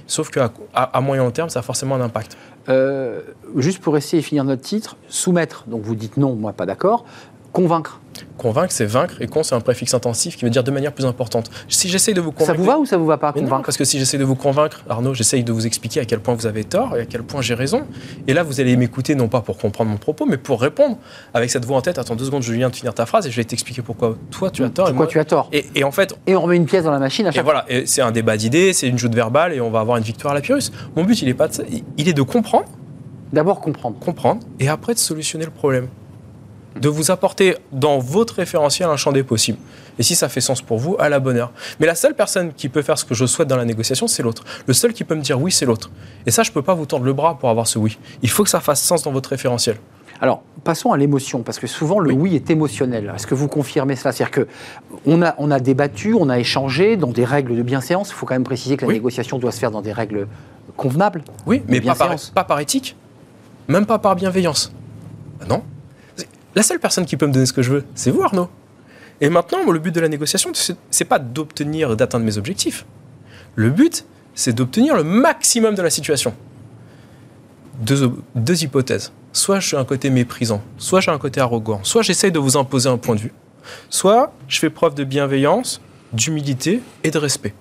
Sauf qu'à à, à moyen long terme, ça a forcément un impact. Euh, juste pour essayer de finir notre titre, soumettre, donc vous dites non, moi pas d'accord, convaincre. Convaincre, c'est vaincre, et con, c'est un préfixe intensif qui veut dire de manière plus importante. Si j'essaye de vous convaincre. Ça vous va ou ça vous va pas, non, convaincre parce que si j'essaie de vous convaincre, Arnaud, j'essaye de vous expliquer à quel point vous avez tort et à quel point j'ai raison. Et là, vous allez m'écouter non pas pour comprendre mon propos, mais pour répondre avec cette voix en tête. Attends deux secondes, je viens de finir ta phrase et je vais t'expliquer pourquoi toi tu as tort. et Pourquoi moi- tu as tort et, et en fait, Et on remet une pièce dans la machine à et chaque fois. voilà, et c'est un débat d'idées, c'est une joute verbale et on va avoir une victoire à la Pyrrhus. Mon but, il est pas de ça. Il est de comprendre, D'abord comprendre. comprendre et après de solutionner le problème. De vous apporter dans votre référentiel un champ des possibles. Et si ça fait sens pour vous, à la bonne heure. Mais la seule personne qui peut faire ce que je souhaite dans la négociation, c'est l'autre. Le seul qui peut me dire oui, c'est l'autre. Et ça, je ne peux pas vous tendre le bras pour avoir ce oui. Il faut que ça fasse sens dans votre référentiel. Alors, passons à l'émotion, parce que souvent le oui, est émotionnel. Est-ce que vous confirmez cela C'est-à-dire que on a, on a débattu, on a échangé dans des règles de bienséance. Il faut quand même préciser que la Oui. négociation doit se faire dans des règles convenables. Oui, mais pas par, bienséance. pas par éthique, même pas par bienveillance. Ah non. La seule personne qui peut me donner ce que je veux, c'est vous, Arnaud. Et maintenant, le but de la négociation, c'est- pas d'obtenir, d'atteindre mes objectifs. Le but, c'est d'obtenir le maximum de la situation. Deux, deux hypothèses. Soit je suis un côté méprisant, soit j'ai un côté arrogant, soit j'essaye de vous imposer un point de vue, soit je fais preuve de bienveillance, d'humilité et de respect.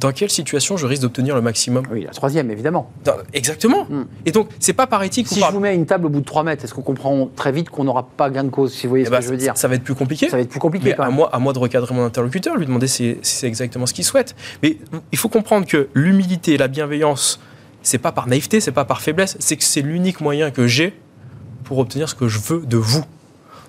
Dans quelle situation je risque d'obtenir le maximum? Oui, la troisième, évidemment. dans- Exactement. Hmm. Et donc, c'est pas par éthique Si je vous mets une table au bout de 3 mètres, est-ce qu'on comprend très vite qu'on n'aura pas gain de cause, si vous voyez Eh ce ben, que je veux dire? ça, ça va être plus compliqué. Ça va être plus compliqué Mais quand à moi, à moi de recadrer mon interlocuteur, lui demander si, si c'est exactement ce qu'il souhaite. Mais il faut comprendre que l'humilité et la bienveillance, c'est pas par naïveté, c'est pas par faiblesse, c'est que c'est l'unique moyen que j'ai pour obtenir ce que je veux de vous.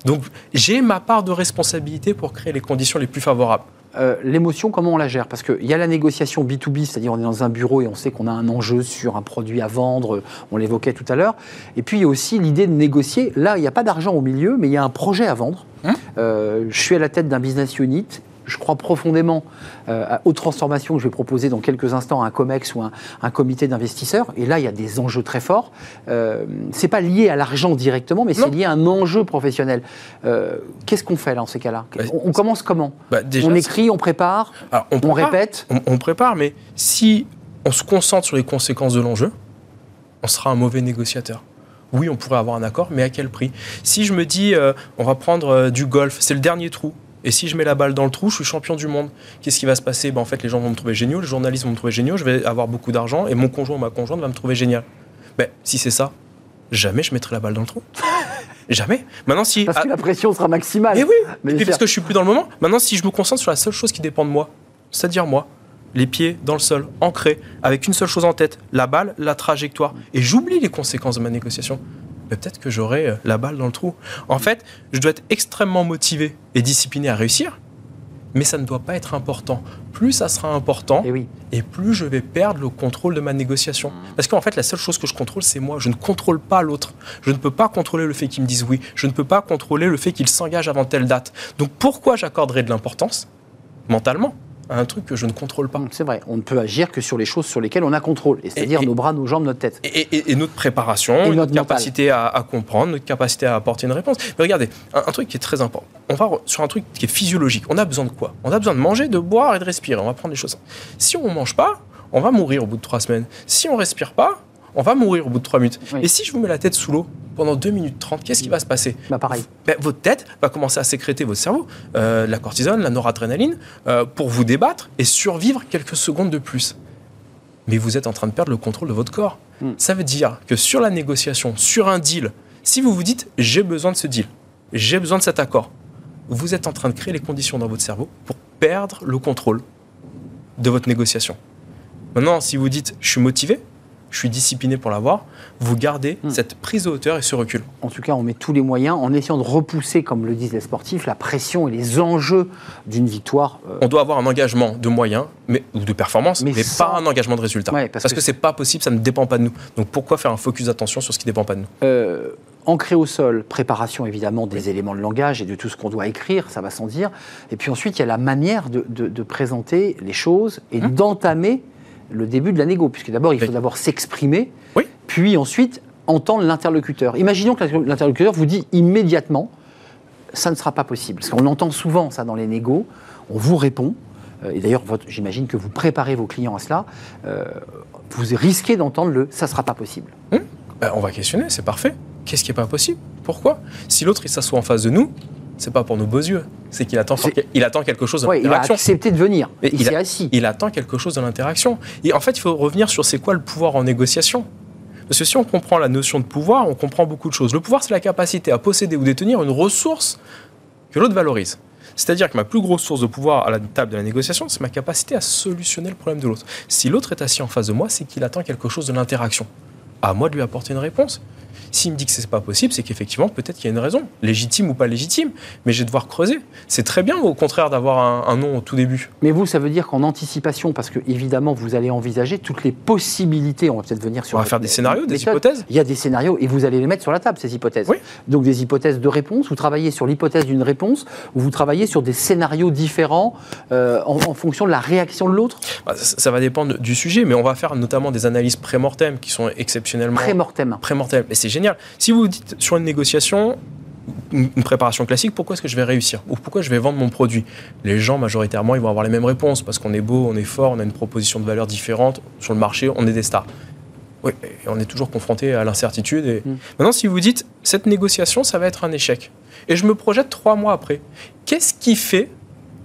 Donc j'ai ma part de responsabilité pour créer les conditions les plus favorables. Euh, L'émotion, comment on la gère? Parce qu'il y a la négociation B2B, c'est-à-dire on est dans un bureau et on sait qu'on a un enjeu sur un produit à vendre, on l'évoquait tout à l'heure. Et puis il y a aussi l'idée de négocier. Là, il n'y a pas d'argent au milieu, mais il y a un projet à vendre. Hein? Euh, je suis à la tête d'un business unit. Je crois profondément euh, aux transformations que je vais proposer dans quelques instants à un COMEX ou un, un comité d'investisseurs. Et là, il y a des enjeux très forts. Euh, c'est pas lié à l'argent directement, mais c'est lié à un enjeu professionnel. Euh, Qu'est-ce qu'on fait là, en ces cas-là? Bah, on, on commence comment? Bah, déjà, on écrit, on prépare, alors, on prépare. répète? on, on prépare, mais si on se concentre sur les conséquences de l'enjeu, on sera un mauvais négociateur. Oui, on pourrait avoir un accord, mais à quel prix? Si je me dis, euh, on va prendre euh, du golf, c'est le dernier trou, Et si je mets la balle dans le trou, je suis champion du monde. Qu'est-ce qui va se passer? Ben, En fait, les gens vont me trouver génial, les journalistes vont me trouver génial, je vais avoir beaucoup d'argent et mon conjoint ou ma conjointe va me trouver génial. Ben, si c'est ça, jamais je mettrai la balle dans le trou. [laughs] jamais. Maintenant, si. Parce que la pression sera maximale. Mais oui Mais Et puis parce que je suis plus dans le moment. Maintenant, si je me concentre sur la seule chose qui dépend de moi, c'est-à-dire moi, les pieds dans le sol, ancrés, avec une seule chose en tête, la balle, la trajectoire, et j'oublie les conséquences de ma négociation, mais peut-être que j'aurai euh, la balle dans le trou. En fait, je dois être extrêmement motivé et discipliné à réussir, mais ça ne doit pas être important. Plus ça sera important, Eh oui. et plus je vais perdre le contrôle de ma négociation. Parce qu'en fait, la seule chose que je contrôle, c'est moi. Je ne contrôle pas l'autre. Je ne peux pas contrôler le fait qu'il me dise oui. Je ne peux pas contrôler le fait qu'il s'engage avant telle date. Donc pourquoi j'accorderais de l'importance, mentalement, à un truc que je ne contrôle pas C'est vrai, on ne peut agir que sur les choses sur lesquelles on a contrôle, c'est-à-dire nos bras, nos jambes, notre tête. et, et- et notre préparation, Et notre, capacité à, à comprendre, notre capacité à apporter une réponse. Mais regardez, un, un truc qui est très important. On va sur un truc qui est physiologique. On a besoin de quoi? On a besoin de manger, de boire et de respirer. On va prendre les choses. Si on ne mange pas, on va mourir au bout de trois semaines. Si on respire pas, on va mourir au bout de trois minutes. Oui. Et si je vous mets la tête sous l'eau pendant 2 minutes 30, qu'est-ce qui va se passer Bah pareil. Ben, votre tête va commencer à sécréter votre cerveau, euh, la cortisone, la noradrénaline, euh, pour vous débattre et survivre quelques secondes de plus. Mais vous êtes en train de perdre le contrôle de votre corps. Hmm. Ça veut dire que sur la négociation, sur un deal, si vous vous dites j'ai besoin de ce deal, j'ai besoin de cet accord, vous êtes en train de créer les conditions dans votre cerveau pour perdre le contrôle de votre négociation. Maintenant, si vous dites je suis motivé, je suis discipliné pour l'avoir, vous gardez Hmm. cette prise de hauteur et ce recul. En tout cas, on met tous les moyens en essayant de repousser, comme le disent les sportifs, la pression et les enjeux d'une victoire. euh, on doit avoir un engagement de moyens mais, ou de performance, Mais mais, sans- pas un engagement de résultat. Ouais, parce parce que- que, c'est pas possible, ça ne dépend pas de nous. Donc pourquoi faire un focus d'attention sur ce qui dépend pas de nous? Euh, ancré au sol, préparation évidemment des éléments de langage et de tout ce qu'on doit écrire, ça va sans dire. Et puis ensuite, il y a la manière de, de- de présenter les choses et Hum. d'entamer le début de la négo, puisque d'abord, il faut Oui. d'abord s'exprimer, Oui. puis ensuite entendre l'interlocuteur. Imaginons que l'interlocuteur vous dit immédiatement, ça ne sera pas possible. Parce qu'on entend souvent ça dans les négos, on vous répond, euh, et d'ailleurs, j'imagine que vous préparez vos clients à cela, euh, vous risquez d'entendre le ça ne sera pas possible. Ben, On va questionner, c'est parfait. Qu'est-ce qui est pas possible? Pourquoi? Si l'autre il s'assoit en face de nous, c'est pas pour nos beaux yeux, c'est qu'il attend, il attend quelque chose de Ouais, il a l'interaction. accepté de venir. Il il s'est assis. Il attend quelque chose de l'interaction. Et en fait, il faut revenir sur c'est quoi le pouvoir en négociation. Parce que si on comprend la notion de pouvoir, on comprend beaucoup de choses. Le pouvoir, c'est la capacité à posséder ou détenir une ressource que l'autre valorise. C'est-à-dire que ma plus grosse source de pouvoir à la table de la négociation, c'est ma capacité à solutionner le problème de l'autre. Si l'autre est assis en face de moi, c'est qu'il attend quelque chose de l'interaction. À moi de lui apporter une réponse. S'il me dit que c'est pas possible, c'est qu'effectivement, peut-être qu'il y a une raison, légitime ou pas légitime, mais je vais devoir creuser. C'est très bien, au contraire, d'avoir un, un nom au tout début. Mais vous, ça veut dire qu'en anticipation, parce que évidemment, vous allez envisager toutes les possibilités. On va peut-être venir sur. On va faire des scénarios, des hypothèses. Il y a des scénarios et vous allez les mettre sur la table, ces hypothèses. Oui. Donc des hypothèses de réponse. Vous travaillez sur l'hypothèse d'une réponse ou vous travaillez sur des scénarios différents euh, en, en fonction de la réaction de l'autre? Bah, ça, ça va dépendre du sujet, mais on va faire notamment des analyses pré-mortem qui sont exceptionnellement Pré-mortem. pré-mortem. C'est génial. Si vous dites sur une négociation, une préparation classique, pourquoi est-ce que je vais réussir Ou pourquoi je vais vendre mon produit? Les gens, majoritairement, ils vont avoir les mêmes réponses parce qu'on est beau, on est fort, on a une proposition de valeur différente. Sur le marché, on est des stars. Oui, et on est toujours confronté à l'incertitude. Et... Mm. Maintenant, si vous dites, cette négociation, ça va être un échec. Et je me projette trois mois après. Qu'est-ce qui fait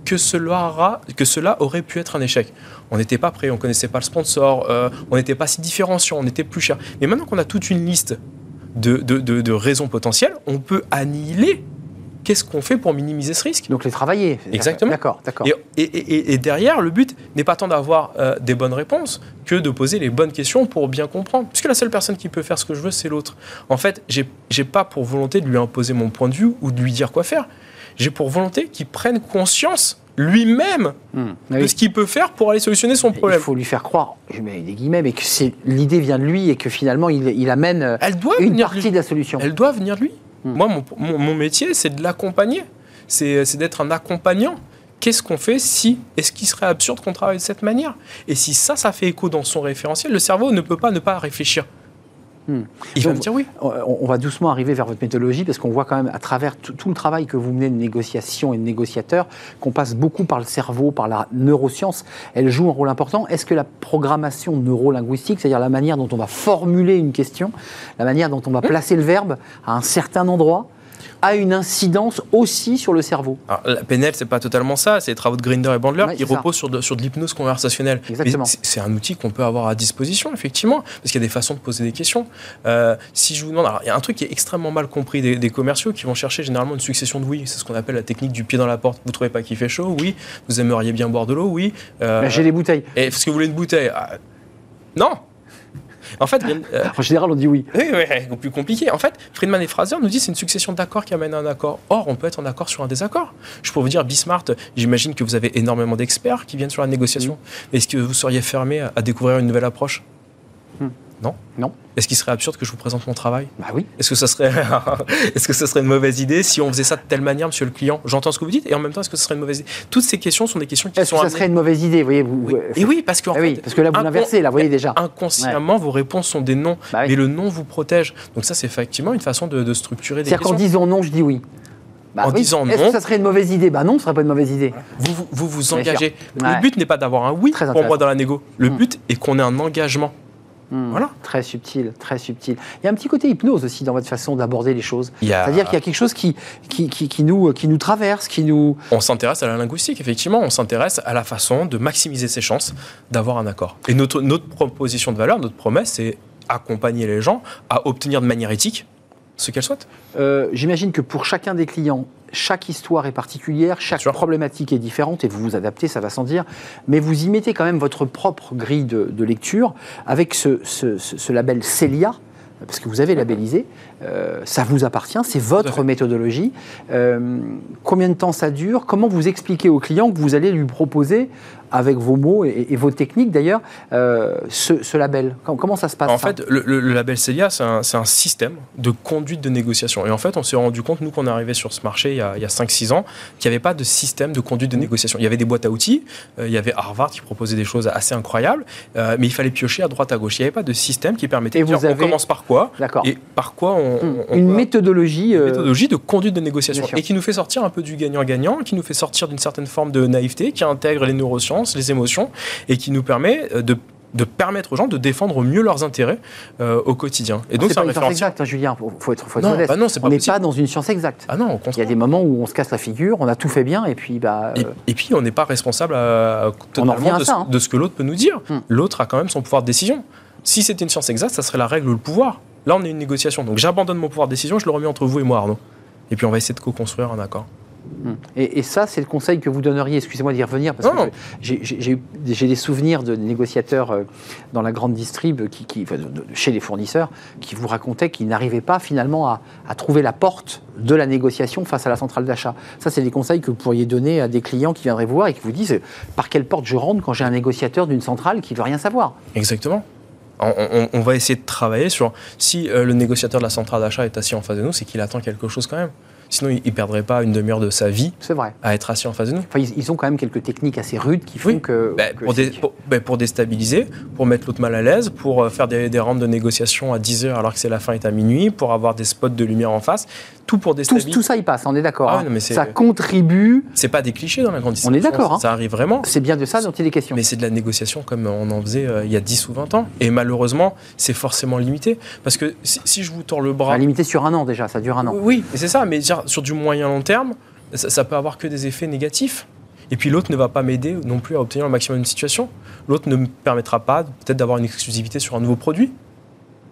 que cela, aura- que cela aurait pu être un échec? On n'était pas prêt, on connaissait pas le sponsor, euh, on n'était pas si différenciant, on était plus cher. Mais maintenant qu'on a toute une liste de, de- de- de raisons potentielles, on peut annihiler qu'est-ce qu'on fait pour minimiser ce risque? Donc les travailler. Exactement. D'accord, d'accord. Et, et- et- et derrière, le but n'est pas tant d'avoir euh, des bonnes réponses que de poser les bonnes questions pour bien comprendre. Puisque la seule personne qui peut faire ce que je veux, c'est l'autre. En fait, j'ai j'ai pas pour volonté de lui imposer mon point de vue ou de lui dire quoi faire. J'ai pour volonté qu'il prenne conscience lui-même Hmm. Ah de oui. ce qu'il peut faire pour aller solutionner son Il problème. faut lui faire croire, je mets des guillemets, mais que c'est l'idée vient de lui et que finalement il, il amène euh, Elle doit une venir partie de la solution. Elle doit venir de lui. Hmm. Moi, mon, mon- mon métier, c'est de l'accompagner. C'est c'est d'être un accompagnant. Qu'est-ce qu'on fait si Est-ce qu'il serait absurde qu'on travaille de cette manière? Et si ça, ça fait écho dans son référentiel, le cerveau ne peut pas ne pas réfléchir. Hmm. Il va Donc, me dire oui. On on va doucement arriver vers votre méthodologie parce qu'on voit quand même à travers tout, tout le travail que vous menez de négociation et de négociateur qu'on passe beaucoup par le cerveau, par la neuroscience. Elle joue un rôle important. Est-ce que la programmation neurolinguistique, c'est-à-dire la manière dont on va formuler une question, la manière dont on va placer le verbe à un certain endroit, a une incidence aussi sur le cerveau. Alors, la PNL, c'est pas totalement ça. C'est les travaux de Grinder et Bandler Ouais, qui reposent sur de, sur de l'hypnose conversationnelle. C'est- un outil qu'on peut avoir à disposition, effectivement, parce qu'il y a des façons de poser des questions. Euh, si je vous demande, alors il y a un truc qui est extrêmement mal compris des, des commerciaux qui vont chercher généralement une succession de oui. C'est ce qu'on appelle la technique du pied dans la porte. Vous trouvez pas qu'il fait chaud? Oui. Vous aimeriez bien boire de l'eau? Oui. Euh, Bah, J'ai les bouteilles. est-ce que vous voulez une bouteille? Ah, Non. En fait, euh, En général, on dit oui. oui, oui, plus compliqué. En fait, Friedman et Fraser nous disent c'est une succession d'accords qui amène à un accord. Or, on peut être en accord sur un désaccord. Je pourrais vous dire, Bismart, j'imagine que vous avez énormément d'experts qui viennent sur la négociation. Est-ce que vous seriez fermé à, découvrir une nouvelle approche? Non. Non. Est-ce qu'il serait absurde que je vous présente mon travail Bah oui. Est-ce que ça serait, [laughs] est-ce que ça serait une mauvaise idée si on faisait ça de telle manière, monsieur le client? J'entends ce que vous dites, et en même temps, est-ce que ce serait une mauvaise idée? Toutes ces questions sont des questions qui Est-ce sont que ça amenées- serait une mauvaise idée, voyez vous, Oui. Et oui, parce qu'en Ah oui, parce que là, vous l'inversez, là, vous voyez déjà. inconsciemment, vos réponses sont des noms, Bah oui. mais le nom vous protège. Donc ça, c'est effectivement une façon de, de structurer des C'est-à-dire qu'en questions. disant non, je dis oui. Bah En oui. disant Est-ce non- que ça serait une mauvaise idée? Bah non, ce serait pas une mauvaise idée. Vous vous, vous, engagez. Ouais. Le but n'est pas d'avoir un oui Très pour moi dans la négo. Le Hmm. but est qu'on ait un engagement. Hmm. Voilà. Très subtil, très subtil. Il y a un petit côté hypnose aussi dans votre façon d'aborder les choses. Il y a- C'est-à-dire qu'il y a quelque chose qui, qui, qui, qui nous, qui nous traverse, qui nous... On s'intéresse à la linguistique, effectivement. On s'intéresse à la façon de maximiser ses chances d'avoir un accord. Et notre, notre proposition de valeur, notre promesse, c'est accompagner les gens à obtenir de manière éthique ce qu'elles souhaitent. Euh, J'imagine que pour chacun des clients, chaque histoire est particulière, chaque problématique est différente et vous vous adaptez, ça va sans dire. Mais vous y mettez quand même votre propre grille de, de lecture avec ce, ce- ce- ce label Celia. Parce que vous avez labellisé, euh, ça vous appartient, c'est votre méthodologie. Euh, combien de temps ça dure? Comment vous expliquez au client que vous allez lui proposer, avec vos mots et, et vos techniques d'ailleurs, euh, ce, ce label? Comment, comment ça se passe En fait, le, label Celia, c'est un, système de conduite de négociation. Et en fait, on s'est rendu compte, nous, qu'on est arrivé sur ce marché il y a, a 5-6 ans, qu'il n'y avait pas de système de conduite de négociation. Il y avait des boîtes à outils, il y avait Harvard qui proposait des choses assez incroyables, mais il fallait piocher à droite à gauche. Il n'y avait pas de système qui permettait Et de dire vous on avez- commence par quoi D'accord. et par quoi on. On- on Une peut- méthodologie. une euh, méthodologie de conduite de négociation et qui nous fait sortir un peu du gagnant-gagnant, qui nous fait sortir d'une certaine forme de naïveté, qui intègre les neurosciences, les émotions et qui nous permet euh, de, de permettre aux gens de défendre au mieux leurs intérêts euh, au quotidien. Et donc c'est pas un une science exacte, hein, Julien. Faut, faut être, faut être Non, bah non, c'est pas on n'est pas dans une science exacte. Ah non, Il y a des moments où on se casse la figure, on a tout fait bien, et puis bah. Et, euh, et puis, on n'est pas responsable à- totalement de, ça, hein. de ce que l'autre peut nous dire. Hmm. L'autre a quand même son pouvoir de décision. Si c'était une science exacte, ça serait la règle ou le pouvoir. Là, on est une négociation. Donc, j'abandonne mon pouvoir de décision, je le remets entre vous et moi, Arnaud. Et puis, on va essayer de co-construire un accord. hmm. et, et ça, c'est le conseil que vous donneriez. Excusez-moi d'y revenir parce Non. que j'ai- des souvenirs de négociateurs euh, dans la grande distrib, qui, chez les fournisseurs, qui vous racontaient qu'ils n'arrivaient pas finalement à, à trouver la porte de la négociation face à la centrale d'achat. Ça, c'est des conseils que vous pourriez donner à des clients qui viendraient vous voir et qui vous disent par quelle porte je rentre quand j'ai un négociateur d'une centrale qui veut rien savoir? Exactement. On, on- on va essayer de travailler sur si euh, le négociateur de la centrale d'achat est assis en face de nous, c'est qu'il attend quelque chose quand même. Sinon, il ne perdrait pas une demi-heure de sa vie vrai. à être assis en face de nous. Enfin, ils, ont quand même quelques techniques assez rudes qui font Oui. que. Ben, que pour, dé- c'est- pour- pour déstabiliser, pour mettre l'autre mal à l'aise, pour euh, faire des, des rounds de négociation à 10 heures alors que c'est la fin est à minuit, pour avoir des spots de lumière en face, tout pour tout, déstabiliser. tout ça, il passe, on est d'accord. Ah hein. mais ça contribue. C'est pas des clichés dans la grande On est d'accord, hein. Ça arrive vraiment. C'est bien de ça dont il est question. Mais c'est de la négociation comme on en faisait euh, il y a 10 ou 20 ans. Et malheureusement, c'est forcément limité. Parce que si, si je vous tords le bras. Enfin, limité sur un an déjà, ça dure un an. Oui, mais c'est ça. Mais sur du moyen long terme, ça, ça peut avoir que des effets négatifs. Et puis l'autre ne va pas m'aider non plus à obtenir le maximum d'une situation. L'autre ne me permettra pas peut-être d'avoir une exclusivité sur un nouveau produit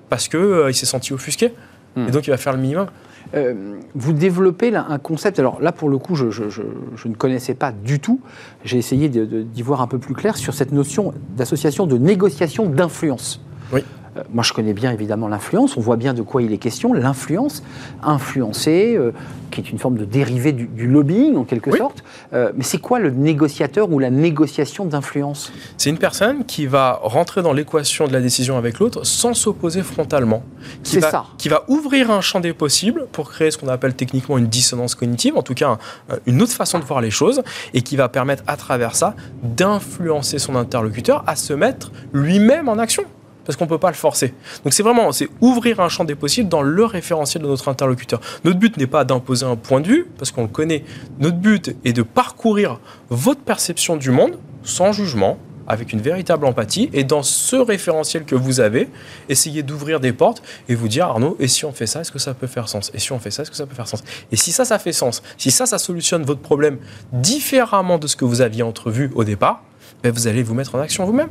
parce que euh, il s'est senti offusqué. Hmm. Et donc il va faire le minimum. Euh, vous développez là, un concept, alors là pour le coup je, je- je- je ne connaissais pas du tout, j'ai essayé d'y voir un peu plus clair sur cette notion d'association de négociation d'influence. Oui. Euh, moi je connais bien évidemment l'influence, on voit bien de quoi il est question, l'influence, influencer, euh, qui est une forme de dérivé du, du lobbying en quelque Oui. sorte. Euh, mais c'est quoi le négociateur ou la négociation d'influence? C'est une personne qui va rentrer dans l'équation de la décision avec l'autre sans s'opposer frontalement. Qui C'est va, ça. Qui va ouvrir un champ des possibles pour créer ce qu'on appelle techniquement une dissonance cognitive, en tout cas un- une autre façon de voir les choses, et qui va permettre à travers ça d'influencer son interlocuteur à se mettre lui-même en action. Parce qu'on ne peut pas le forcer. Donc c'est vraiment, c'est ouvrir un champ des possibles dans le référentiel de notre interlocuteur. Notre but n'est pas d'imposer un point de vue, parce qu'on le connaît. Notre but est de parcourir votre perception du monde sans jugement, avec une véritable empathie et dans ce référentiel que vous avez, essayez d'ouvrir des portes et vous dire Arnaud, et si on fait ça, est-ce que ça peut faire sens? Et si on fait ça, est-ce que ça peut faire sens? Et si ça, ça fait sens, si ça, ça solutionne votre problème différemment de ce que vous aviez entrevu au départ, ben vous allez vous mettre en action vous-même.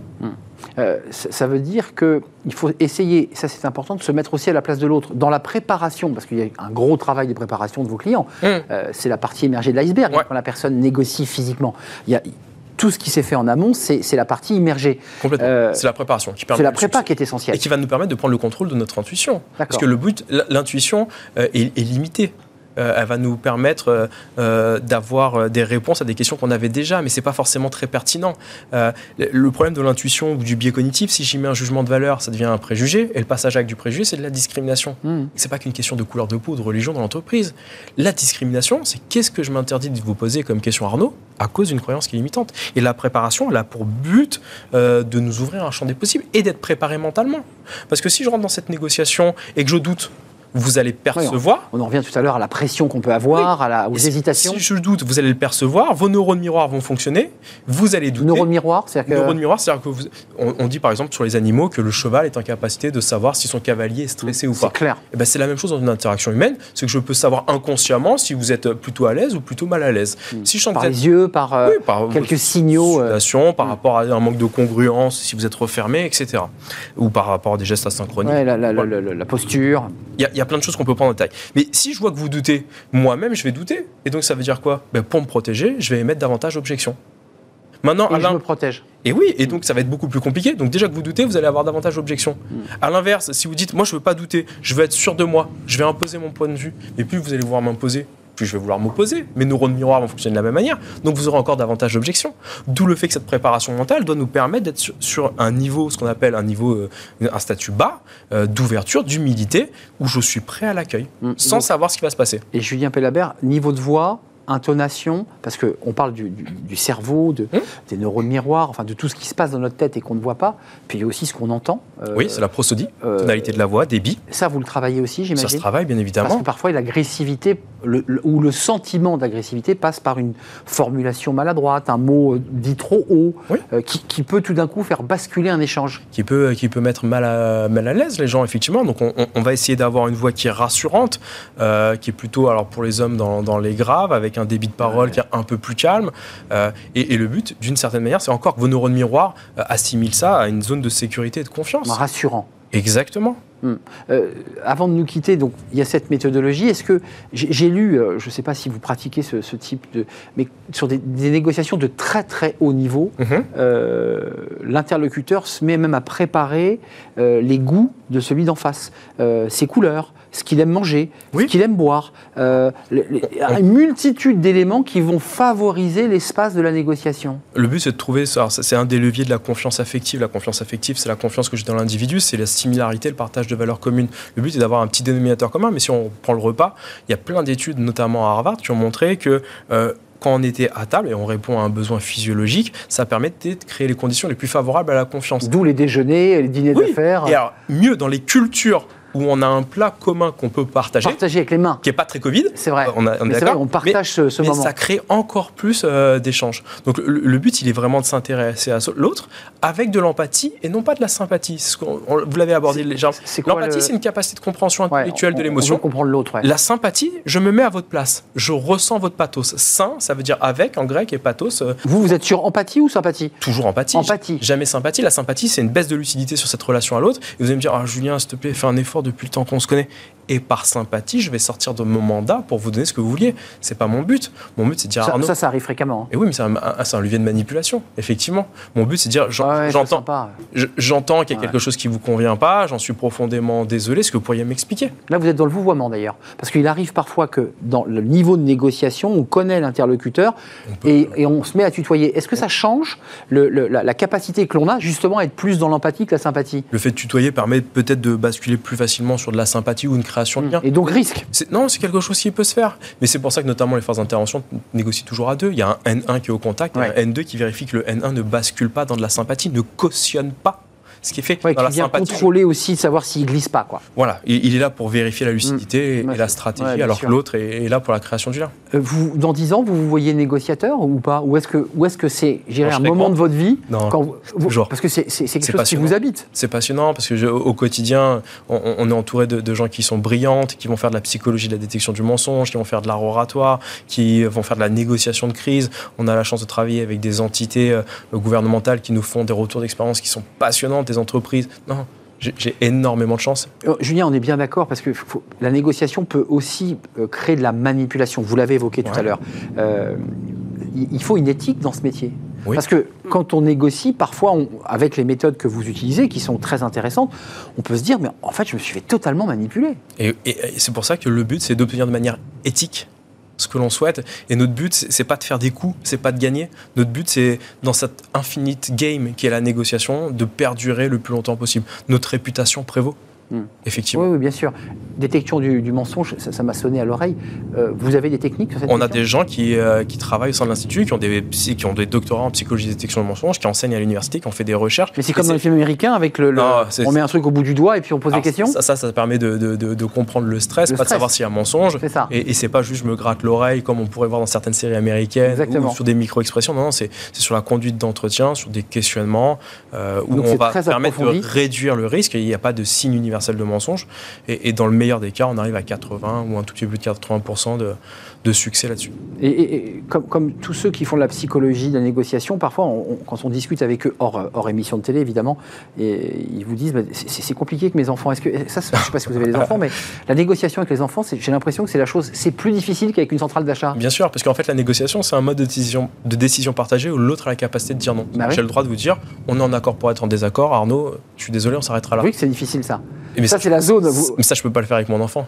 Euh, ça ça veut dire qu'il faut essayer, ça c'est important, de se mettre aussi à la place de l'autre. Dans la préparation, parce qu'il y a un gros travail de préparation de vos clients, Mmh. euh, c'est la partie émergée de l'iceberg, hein, Ouais. quand la personne négocie physiquement. Il y a, tout ce qui s'est fait en amont, c'est la partie immergée. Complètement. Euh, c'est la préparation qui permet C'est la prépa succès. qui est essentielle. et qui va nous permettre de prendre le contrôle de notre intuition. Parce que le but, l'intuition est, est limitée. Euh, elle va nous permettre euh, euh, d'avoir des réponses à des questions qu'on avait déjà, mais c'est pas forcément très pertinent. Le- problème de l'intuition ou du biais cognitif, si j'y mets un jugement de valeur, ça devient un préjugé, et le passage avec du préjugé, c'est de la discrimination. Hmm. C'est pas qu'une question de couleur de peau, de religion dans l'entreprise. La discrimination, c'est qu'est-ce que je m'interdis de vous poser comme question, Arnaud, à cause d'une croyance qui est limitante. Et la préparation, elle a pour but euh, de nous ouvrir un champ des possibles et d'être préparé mentalement. Parce que si je rentre dans cette négociation et que je doute, vous allez percevoir. On en revient tout à l'heure à la pression qu'on peut avoir, à la, aux Et si- hésitations. Si je doute, vous allez le percevoir, vos neurones miroirs vont fonctionner, vous allez douter. Neurone miroir, c'est-à-dire que. Neurone miroir, c'est-à-dire que vous- on, on dit par exemple sur les animaux que le cheval est en capacité de savoir si son cavalier est stressé ou C'est pas. clair. Eh ben, c'est la même chose dans une interaction humaine, c'est que je peux savoir inconsciemment si vous êtes plutôt à l'aise ou plutôt mal à l'aise. Si je sens Par les yeux, par euh, oui, par quelques signaux. euh, par rapport à un manque de congruence, si vous êtes refermé, etc. Ou par rapport à des gestes asynchroniques. ouais, la, la- Voilà. la- la posture. Il y, a- y a plein de choses qu'on peut prendre en détail. Mais si je vois que vous doutez, moi-même, je vais douter. Et donc, ça veut dire quoi? Ben, Pour me protéger, je vais émettre davantage d'objections. Maintenant, Et à je me protège. et oui, et donc ça va être beaucoup plus compliqué. Donc déjà que vous doutez, vous allez avoir davantage d'objections. À l'inverse, si vous dites, moi je veux pas douter, je veux être sûr de moi, je vais imposer mon point de vue, et plus vous allez vouloir m'imposer, je vais vouloir m'opposer. Mes neurones miroirs vont fonctionner de la même manière, donc vous aurez encore davantage d'objections. D'où le fait que cette préparation mentale doit nous permettre d'être sur, sur un niveau, ce qu'on appelle un niveau, euh, un statut bas, euh, d'ouverture, d'humilité, où je suis prêt à l'accueil, Mm. sans Donc- savoir ce qui va se passer. Et Julien Pellabert, niveau de voix, intonation, parce qu'on parle du, du- du cerveau, de, Hum. des neurones miroirs, enfin de tout ce qui se passe dans notre tête et qu'on ne voit pas. Puis il y a aussi ce qu'on entend. Euh, oui, c'est la prosodie, euh, tonalité de la voix, débit. Ça, vous le travaillez aussi, Ça se j'imagine travaille, bien Parce évidemment. que parfois, l'agressivité, le- le- ou le sentiment d'agressivité passe par une formulation maladroite, un mot euh, dit trop haut, Oui. euh, qui, qui peut tout d'un coup faire basculer un échange. qui peut, qui peut mettre mal à, mal à l'aise les gens, effectivement. Donc, on, on- on va essayer d'avoir une voix qui est rassurante, qui est plutôt, alors pour les hommes, dans, dans les graves, avec un débit de parole qui est un peu plus calme. Euh, et, et le but, d'une certaine manière, c'est encore que vos neurones miroirs euh, assimilent ça à une zone de sécurité et de confiance. Rassurant. Exactement. Euh, avant de nous quitter, donc il y a cette méthodologie. Est-ce que j'ai lu, euh, je ne sais pas si vous pratiquez ce, ce type de, mais sur des, des négociations de très très haut niveau, Mhm. euh, l'interlocuteur se met même à préparer les goûts de celui d'en face, ses couleurs, ce qu'il aime manger, Oui. ce qu'il aime boire, euh, les- les- une multitude d'éléments qui vont favoriser l'espace de la négociation. Le but, c'est de trouver, c'est un des leviers de la confiance affective. La confiance affective, c'est la confiance que j'ai dans l'individu, c'est la similarité, le partage de valeurs communes. Le but est d'avoir un petit dénominateur commun, mais si on prend le repas, il y a plein d'études, notamment à Harvard, qui ont montré que euh, quand on était à table et on répond à un besoin physiologique, ça permet de créer les conditions les plus favorables à la confiance. D'où les déjeuners, les dîners Oui. d'affaires, Et alors, mieux dans les cultures où on a un plat commun qu'on peut partager, partager avec les mains. qui n'est pas très Covid, C'est vrai. on, a- on est vrai, on partage ce, ce mais moment. ça crée encore plus euh, d'échanges. Donc le, le but, il est vraiment de s'intéresser à l'autre avec de l'empathie et non pas de la sympathie. Ce on- vous l'avez abordé légèrement. L'empathie, le- c'est une capacité de compréhension intellectuelle de l'émotion. comprendre l'autre. ouais. La sympathie, je me mets à votre place. Je ressens votre pathos. Sain, ça veut dire avec en grec et pathos, euh, Vous, vous êtes sur empathie ou sympathie? Toujours empathie. Empathie. Jamais sympathie. La sympathie, c'est une baisse de lucidité sur cette relation à l'autre. Et vous allez me dire, ah, Julien, s'il te plaît, fais un effort depuis le temps qu'on se connaît. Et par sympathie, je vais sortir de mon mandat pour vous donner ce que vous vouliez. C'est pas mon but. Mon but, c'est de dire, ça, Arnaud, ça, ça arrive fréquemment. hein. et oui, mais c'est un, un- un levier de manipulation, effectivement. Mon but, c'est de dire, j'en- Ouais, je j'entends, j'entends qu'il y a Ouais. quelque chose qui vous convient pas, j'en suis profondément désolé. Est-ce que vous pourriez m'expliquer? Là, vous êtes dans le vouvoiement d'ailleurs. Parce qu'il arrive parfois que dans le niveau de négociation, on connaît l'interlocuteur et, et on se met à tutoyer. Est-ce que ça change le- le- la, la capacité que l'on a justement à être plus dans l'empathie que la sympathie? Le fait de tutoyer permet peut-être de basculer plus facilement sur de la sympathie ou une création de lien. Et donc risque. C'est- Non, c'est quelque chose qui peut se faire. Mais c'est pour ça que notamment les phases d'intervention négocient toujours à deux. Il y a un N1 qui est au contact et Ouais. un N2 qui vérifie que le N1 ne bascule pas dans de la sympathie, ne cautionne pas. Ce qui est fait Ouais, dans qui la vient sympathie. contrôler aussi, savoir s'il glisse pas, quoi. Voilà, il, il est là pour vérifier la lucidité et- Mmh. et, la stratégie, Ouais, alors sûr. que l'autre est, est là pour la création du lien. Euh, Vous, dans 10 ans, vous vous voyez négociateur ou pas? Ou est-ce que, ou est-ce que c'est, un moment grand de votre vie Non, quand vous- vous- toujours. Parce que c'est, c'est- c'est quelque C'est chose qui vous habite. C'est passionnant parce que je- au quotidien, on, est entouré de, de gens qui sont brillantes, qui vont faire de la psychologie de la détection du mensonge, qui vont faire de l'art oratoire, qui vont faire de la négociation de crise. On a la chance de travailler avec des entités euh, gouvernementales qui nous font des retours d'expérience qui sont passionnantes, des entreprises. Non, j'ai énormément de chance. Euh, Julien, on est bien d'accord parce que faut- la négociation peut aussi euh, créer de la manipulation. Vous l'avez évoqué tout à l'heure. Euh, il il faut une éthique dans ce métier. Oui. Parce que quand on négocie, parfois, on- avec les méthodes que vous utilisez, qui sont très intéressantes, on peut se dire, mais en fait, je me suis fait totalement manipuler. Et, et- et c'est pour ça que le but, c'est d'obtenir de manière éthique ce que l'on souhaite. Et notre but, c'est pas de faire des coups, c'est pas de gagner. Notre but, c'est dans cette infinite game qui est la négociation, de perdurer le plus longtemps possible. Notre réputation prévaut. Hmm. Effectivement. Oui, oui, bien sûr. Détection du, du mensonge, ça m'a sonné à l'oreille. Euh, vous avez des techniques sur cette On a des gens qui, euh, qui travaillent au sein de l'Institut, qui, ont des qui ont des doctorats en psychologie de détection de mensonges, qui enseignent à l'université, qui ont fait des recherches. Mais c'est comme dans les films américains, avec le, le- Non, c'est- on met un truc au bout du doigt et puis on pose Alors, des questions. Ça, ça, ça permet de, de- de- de comprendre le stress, Le pas stress. de savoir s'il y a un mensonge. C'est ça. Et, et c'est pas juste je me gratte l'oreille comme on pourrait voir dans certaines séries américaines Exactement. ou sur des micro-expressions. Non, non, c'est sur la conduite d'entretien, sur des questionnements euh, où Donc on va permettre de réduire le risque. Il n'y a pas de signe universel de mensonge. Et, et dans le meilleur des cas, on arrive à 80 ou un tout petit peu plus de 80% de, de succès là-dessus. Et, et- et comme, comme tous ceux qui font de la psychologie, de la négociation, parfois, on- on- quand on discute avec eux, hors, hors émission de télé évidemment, et ils vous disent bah, c'est- compliqué avec mes enfants. Est-ce que ça, je ne sais pas si vous avez des enfants, mais la négociation avec les enfants, j'ai l'impression que c'est la chose, c'est plus difficile qu'avec une centrale d'achat. Bien sûr, parce qu'en fait, la négociation, c'est un mode de décision, de décision partagée où l'autre a la capacité de dire non. Bah oui. J'ai le droit de vous dire, on est en accord pour être en désaccord. Arnaud, je suis désolé, on s'arrêtera là. Oui, que c'est difficile ça. Mais ça, c'est la zone. vous- Mais ça, je peux pas le faire avec mon enfant.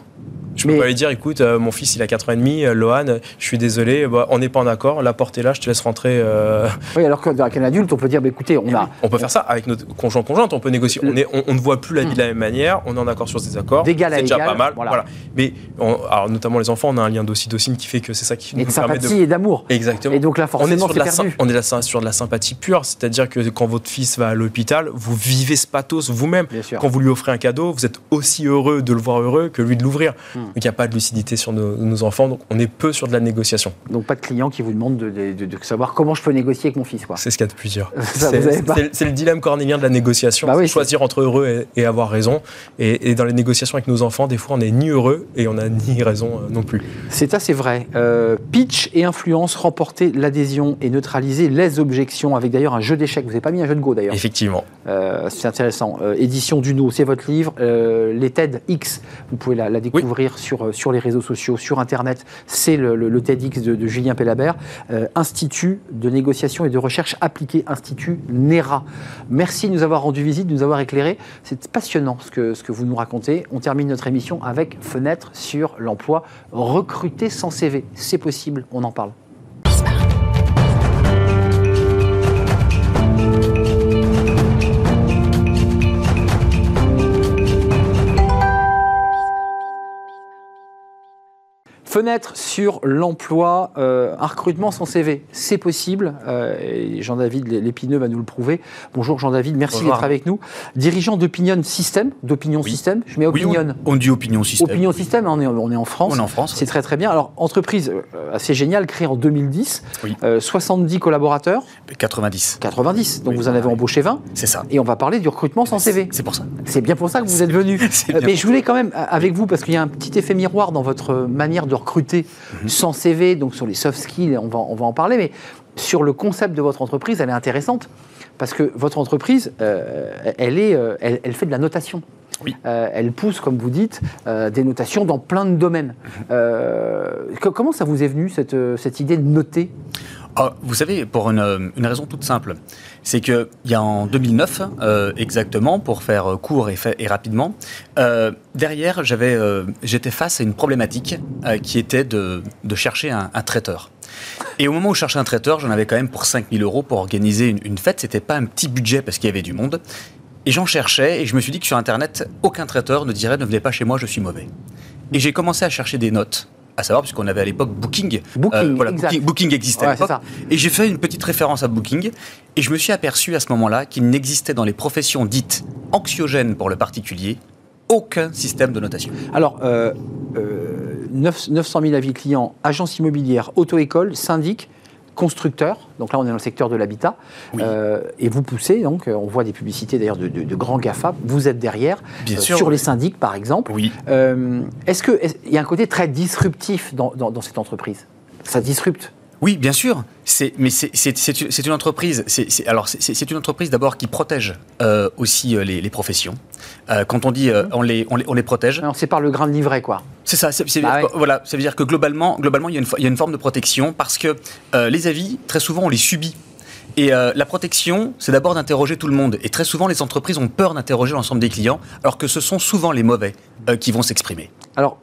Je Mais- peux pas lui dire, écoute, euh, mon fils, il a 4 ans et demi, euh, Lohan, je suis désolé, bah, on n'est pas en accord, la porte est là, je te laisse rentrer. euh. Oui, alors qu'avec un adulte, on peut dire bah, écoutez, on a On peut faire ça avec notre conjoint conjointe, on peut négocier. On, est, on, on ne voit plus la vie de la même manière, on est en accord sur ces accords. D'égal à C'est déjà égal, pas mal. voilà. Voilà. Mais on- alors, notamment les enfants, on a un lien d'ocytocine qui fait que c'est ça qui et nous de permet sympathie de. et d'amour. Exactement. Et donc là, On est, forcément, sur de, c'est la, sym- perdu. on est sur de la sympathie pure, c'est-à-dire que quand votre fils va à l'hôpital, vous vivez ce pathos vous-même. Bien sûr. Quand vous lui offrez un cadeau, vous êtes aussi heureux de le voir heureux que lui de l'ouvrir. Donc il n'y a pas de lucidité sur nos, nos enfants, donc on est peu sur de la négociation. Donc pas de client qui vous demande de, de- de- de savoir comment je peux négocier avec mon fils. C'est ce qu'il y a de plus dur. [laughs] C'est le dilemme cornélien de la négociation. Bah oui, choisir entre heureux et, et avoir raison. Et, et dans les négociations avec nos enfants, des fois, on n'est ni heureux et on n'a ni raison euh, non plus. C'est assez vrai. Euh, pitch et influence, remporter l'adhésion et neutraliser les objections, avec d'ailleurs un jeu d'échecs. Vous n'avez pas mis un jeu de Go d'ailleurs. Effectivement. Euh, c'est intéressant. Euh, édition Duno, c'est votre livre. Les TEDx, vous pouvez la, la découvrir sur, euh, sur les réseaux sociaux, sur Internet. C'est le, TEDx de, de Julien Pellabert. Euh, Institut de négociation et de recherche appliquée, Institut NERA. Merci de nous avoir rendu visite, de nous avoir éclairé. C'est passionnant ce que, ce que vous nous racontez. On termine notre émission avec Fenêtre sur l'emploi. Recruter sans CV, c'est possible, on en parle. Fenêtre sur l'emploi, euh, un recrutement sans CV, c'est possible. euh, Jean-David Lépineux va nous le prouver. Bonjour Jean-David, merci d'être avec nous. Dirigeant d'Opinion System, d'Opinion Oui. System, je mets Oui, Opinion. on, on dit opinion système. Opinion System, on est, on est en France. On est en France. C'est très très bien. Alors, entreprise euh, assez géniale, créée en 2010, Oui. euh, 70 collaborateurs, 90. 90, donc Oui. vous en avez embauché 20, C'est ça. et on va parler du recrutement sans CV. C'est pour ça. C'est bien pour ça que vous êtes venu. [laughs] Euh, Mais je voulais quand même, euh, avec vous, parce qu'il y a un petit effet miroir dans votre manière de recruter Mhm. sans CV, donc sur les soft skills, on va, on va en parler, mais sur le concept de votre entreprise, elle est intéressante, parce que votre entreprise, euh, elle, est, euh, elle, elle fait de la notation. Oui. Euh, elle pousse, comme vous dites, des notations dans plein de domaines. Mhm. Co- comment ça vous est venu, cette, cette idée de noter? Ah, vous savez, pour une, une raison toute simple, c'est qu'il y a en 2009, euh, exactement, pour faire euh, court et, fait- et rapidement, euh, derrière, j'avais, euh, j'étais face à une problématique euh, qui était de, de chercher un, un traiteur. Et au moment où je cherchais un traiteur, j'en avais quand même pour 5000 euros pour organiser une, une fête. C'était pas un petit budget parce qu'il y avait du monde. Et j'en cherchais et je me suis dit que sur Internet, aucun traiteur ne dirait ne venez pas chez moi, je suis mauvais. Et j'ai commencé à chercher des notes à savoir, puisqu'on avait à l'époque Booking. Booking, voilà, exact. Booking, Booking existait à Ouais, l'époque. Et j'ai fait une petite référence à Booking. Et je me suis aperçu à ce moment-là qu'il n'existait dans les professions dites anxiogènes pour le particulier aucun système de notation. Alors, euh, euh, 9 900 000 avis clients, agence immobilière, auto-école, syndic, constructeur. Donc là, on est dans le secteur de l'habitat. Oui. Euh, et vous poussez, donc, euh, on voit des publicités d'ailleurs de, de- de grands GAFA. Vous êtes derrière, Bien euh, sûr, sur oui. les syndics, par exemple. Oui. Euh, Est-ce qu'il y a un côté très disruptif dans, dans- dans cette entreprise? Ça disrupte Oui, bien sûr. C'est, mais c'est, c'est- c'est une- entreprise. C'est, alors, c'est, c'est une entreprise d'abord qui protège euh, aussi euh, les, les professions. Euh, quand on dit on, les, on, les, on les protège, Alors, C'est par le grain de livret, quoi. c'est ça. Bah ouais. Voilà, ça veut dire que globalement, globalement, il y a une, il y a une forme de protection parce que les avis, très souvent, on les subit. Et euh, la protection, c'est d'abord d'interroger tout le monde. Et très souvent, les entreprises ont peur d'interroger l'ensemble des clients, alors que ce sont souvent les mauvais euh, qui vont s'exprimer. Alors,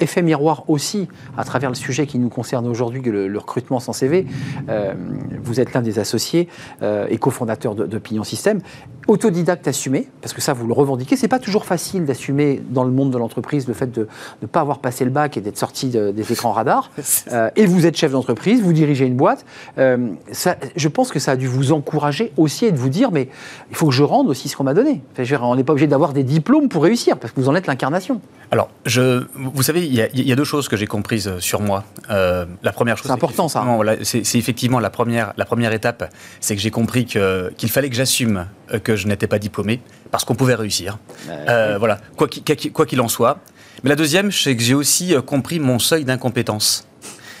effet miroir aussi, à travers le sujet qui nous concerne aujourd'hui, le, le recrutement sans CV. euh, vous êtes l'un des associés euh, et cofondateur Pignon System. Autodidacte assumé, parce que ça, vous le revendiquez. C'est pas toujours facile d'assumer dans le monde de l'entreprise le fait de ne pas avoir passé le bac et d'être sorti de- des écrans radars. [laughs] Euh, et vous êtes chef d'entreprise, vous dirigez une boîte. Ça, je pense que ça a dû vous encourager aussi et de vous dire, mais il faut que je rende aussi ce qu'on m'a donné. Enfin, je veux dire, on n'est pas obligé d'avoir des diplômes pour réussir, parce que vous en êtes l'incarnation. Alors, je, vous savez, il y, a, il y a deux choses que j'ai comprises euh, sur moi. Euh, la première chose, C'est important, ça. c'est effectivement la première, la première étape, c'est que j'ai compris qu'il fallait que j'assume euh, que je n'étais pas diplômé, parce qu'on pouvait réussir. Euh, voilà, quoi qu'il en soit. Mais la deuxième, c'est que j'ai aussi compris mon seuil d'incompétence.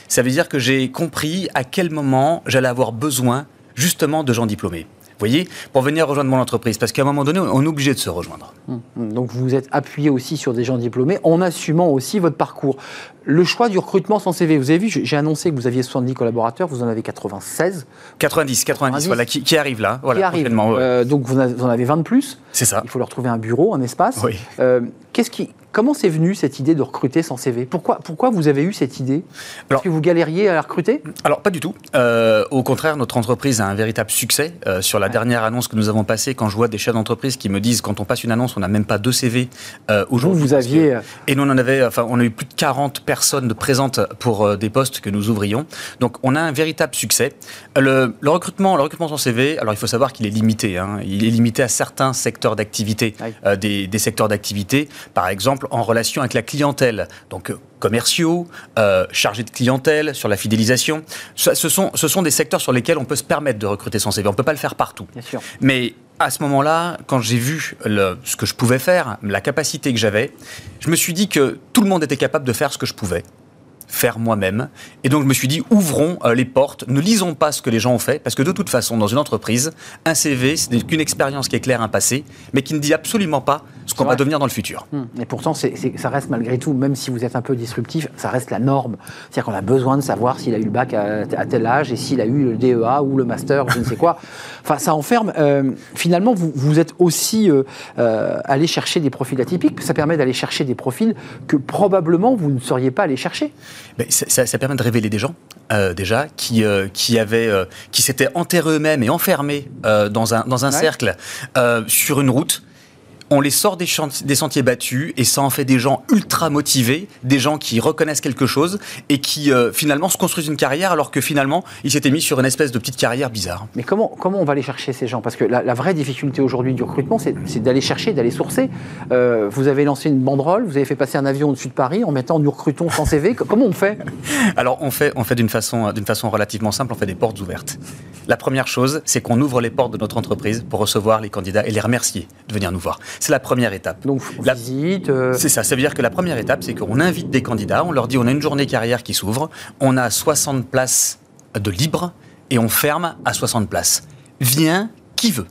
Ça veut dire que j'ai compris à quel moment j'allais avoir besoin justement de gens diplômés. Voyez, pour venir rejoindre mon entreprise, parce qu'à un moment donné, on est obligé de se rejoindre. Hum, Donc vous vous êtes appuyé aussi sur des gens diplômés en assumant aussi votre parcours. Le choix du recrutement sans CV, vous avez vu, j'ai annoncé que vous aviez 70 collaborateurs, vous en avez 96 90, 90, 90, voilà, qui, qui arrive là, voilà, qui ouais. Euh, donc vous en avez- vous en avez 20 de plus. C'est ça. Il faut leur trouver un bureau, un espace. Oui. Euh, Qu'est-ce qui, comment c'est venu cette idée de recruter sans CV pourquoi, pourquoi vous avez eu cette idée? Parce Alors- que vous galériez à la recruter? Alors pas du tout. Euh, au contraire, notre entreprise a un véritable succès. Euh, sur la dernière annonce que nous avons passée, quand je vois des chefs d'entreprise qui me disent quand on passe une annonce, on n'a même pas deux CV euh, aujourd'hui. vous aviez. Et nous, on en avait, enfin, on a eu plus de 40 personnes de présentes pour euh, des postes que nous ouvrions. Donc, on a un véritable succès. Le, le recrutement, le recrutement sans CV, alors il faut savoir qu'il est limité. hein. Il est limité à certains secteurs d'activité, Oui. euh, des, des secteurs d'activité, par exemple en relation avec la clientèle. Donc, euh, commerciaux, euh, chargés de clientèle, sur la fidélisation. Ce, ce sont, ce sont des secteurs sur lesquels on peut se permettre de recruter sans CV. On ne peut pas le faire partout. Bien sûr. Mais à ce moment-là, quand j'ai vu ce que je pouvais faire, la capacité que j'avais, je me suis dit que tout le monde était capable de faire ce que je pouvais faire moi-même. Et donc je me suis dit, ouvrons euh, les portes, ne lisons pas ce que les gens ont fait, parce que de toute façon, dans une entreprise, un CV, ce n'est qu'une expérience qui éclaire un passé, mais qui ne dit absolument pas ce qu'on va devenir dans le futur. Hum, Et pourtant, ça reste malgré tout, même si vous êtes un peu disruptif, ça reste la norme. C'est-à-dire qu'on a besoin de savoir s'il a eu le bac à, à tel âge et s'il a eu le DEA ou le master, je ne sais quoi. [laughs] Enfin, ça enferme. euh, finalement, vous, vous êtes aussi euh, euh, allé chercher des profils atypiques. Ça permet d'aller chercher des profils que probablement vous ne seriez pas allé chercher. Mais ça, ça- ça permet de révéler des gens, déjà, qui, qui, avaient, qui s'étaient enterrés eux-mêmes et enfermés dans un, dans un Ouais. cercle sur une route. On les sort des, sentiers battus et ça en fait des gens ultra motivés, des gens qui reconnaissent quelque chose et qui euh, finalement se construisent une carrière alors que finalement ils s'étaient mis sur une espèce de petite carrière bizarre. Mais comment, comment on va aller chercher ces gens? Parce que la, la vraie difficulté aujourd'hui du recrutement, c'est d'aller chercher, d'aller sourcer. Euh, vous avez lancé une banderole, vous avez fait passer un avion au-dessus de Paris en mettant nous recrutons sans CV. Comment on fait? [laughs] Alors on fait, on fait d'une façon, d'une façon relativement simple, on fait des portes ouvertes. La première chose, c'est qu'on ouvre les portes de notre entreprise pour recevoir les candidats et les remercier de venir nous voir. C'est la première étape. Donc, La- visite. euh, C'est ça, ça veut dire que la première étape, c'est qu'on invite des candidats, on leur dit on a une journée carrière qui s'ouvre, on a 60 places de libre et on ferme à 60 places. Viens qui veut.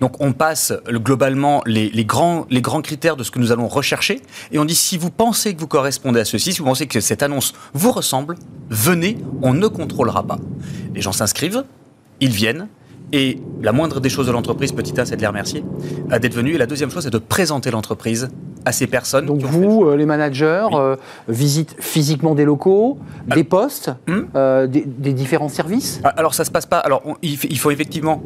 Donc on passe le- globalement les, les grands, les grands critères de ce que nous allons rechercher et on dit si vous pensez que vous correspondez à ceci, si vous pensez que cette annonce vous ressemble, venez, on ne contrôlera pas. Les gens s'inscrivent, ils viennent, et la moindre des choses de l'entreprise, petit 1, c'est de les remercier euh, d'être venus. Et la deuxième chose, c'est de présenter l'entreprise à ces personnes. Donc vous, euh, les managers, Oui. euh, visitent physiquement des locaux, des postes, Hum. euh, des, des différents services? Ah, Alors ça se passe pas. Alors on- il faut effectivement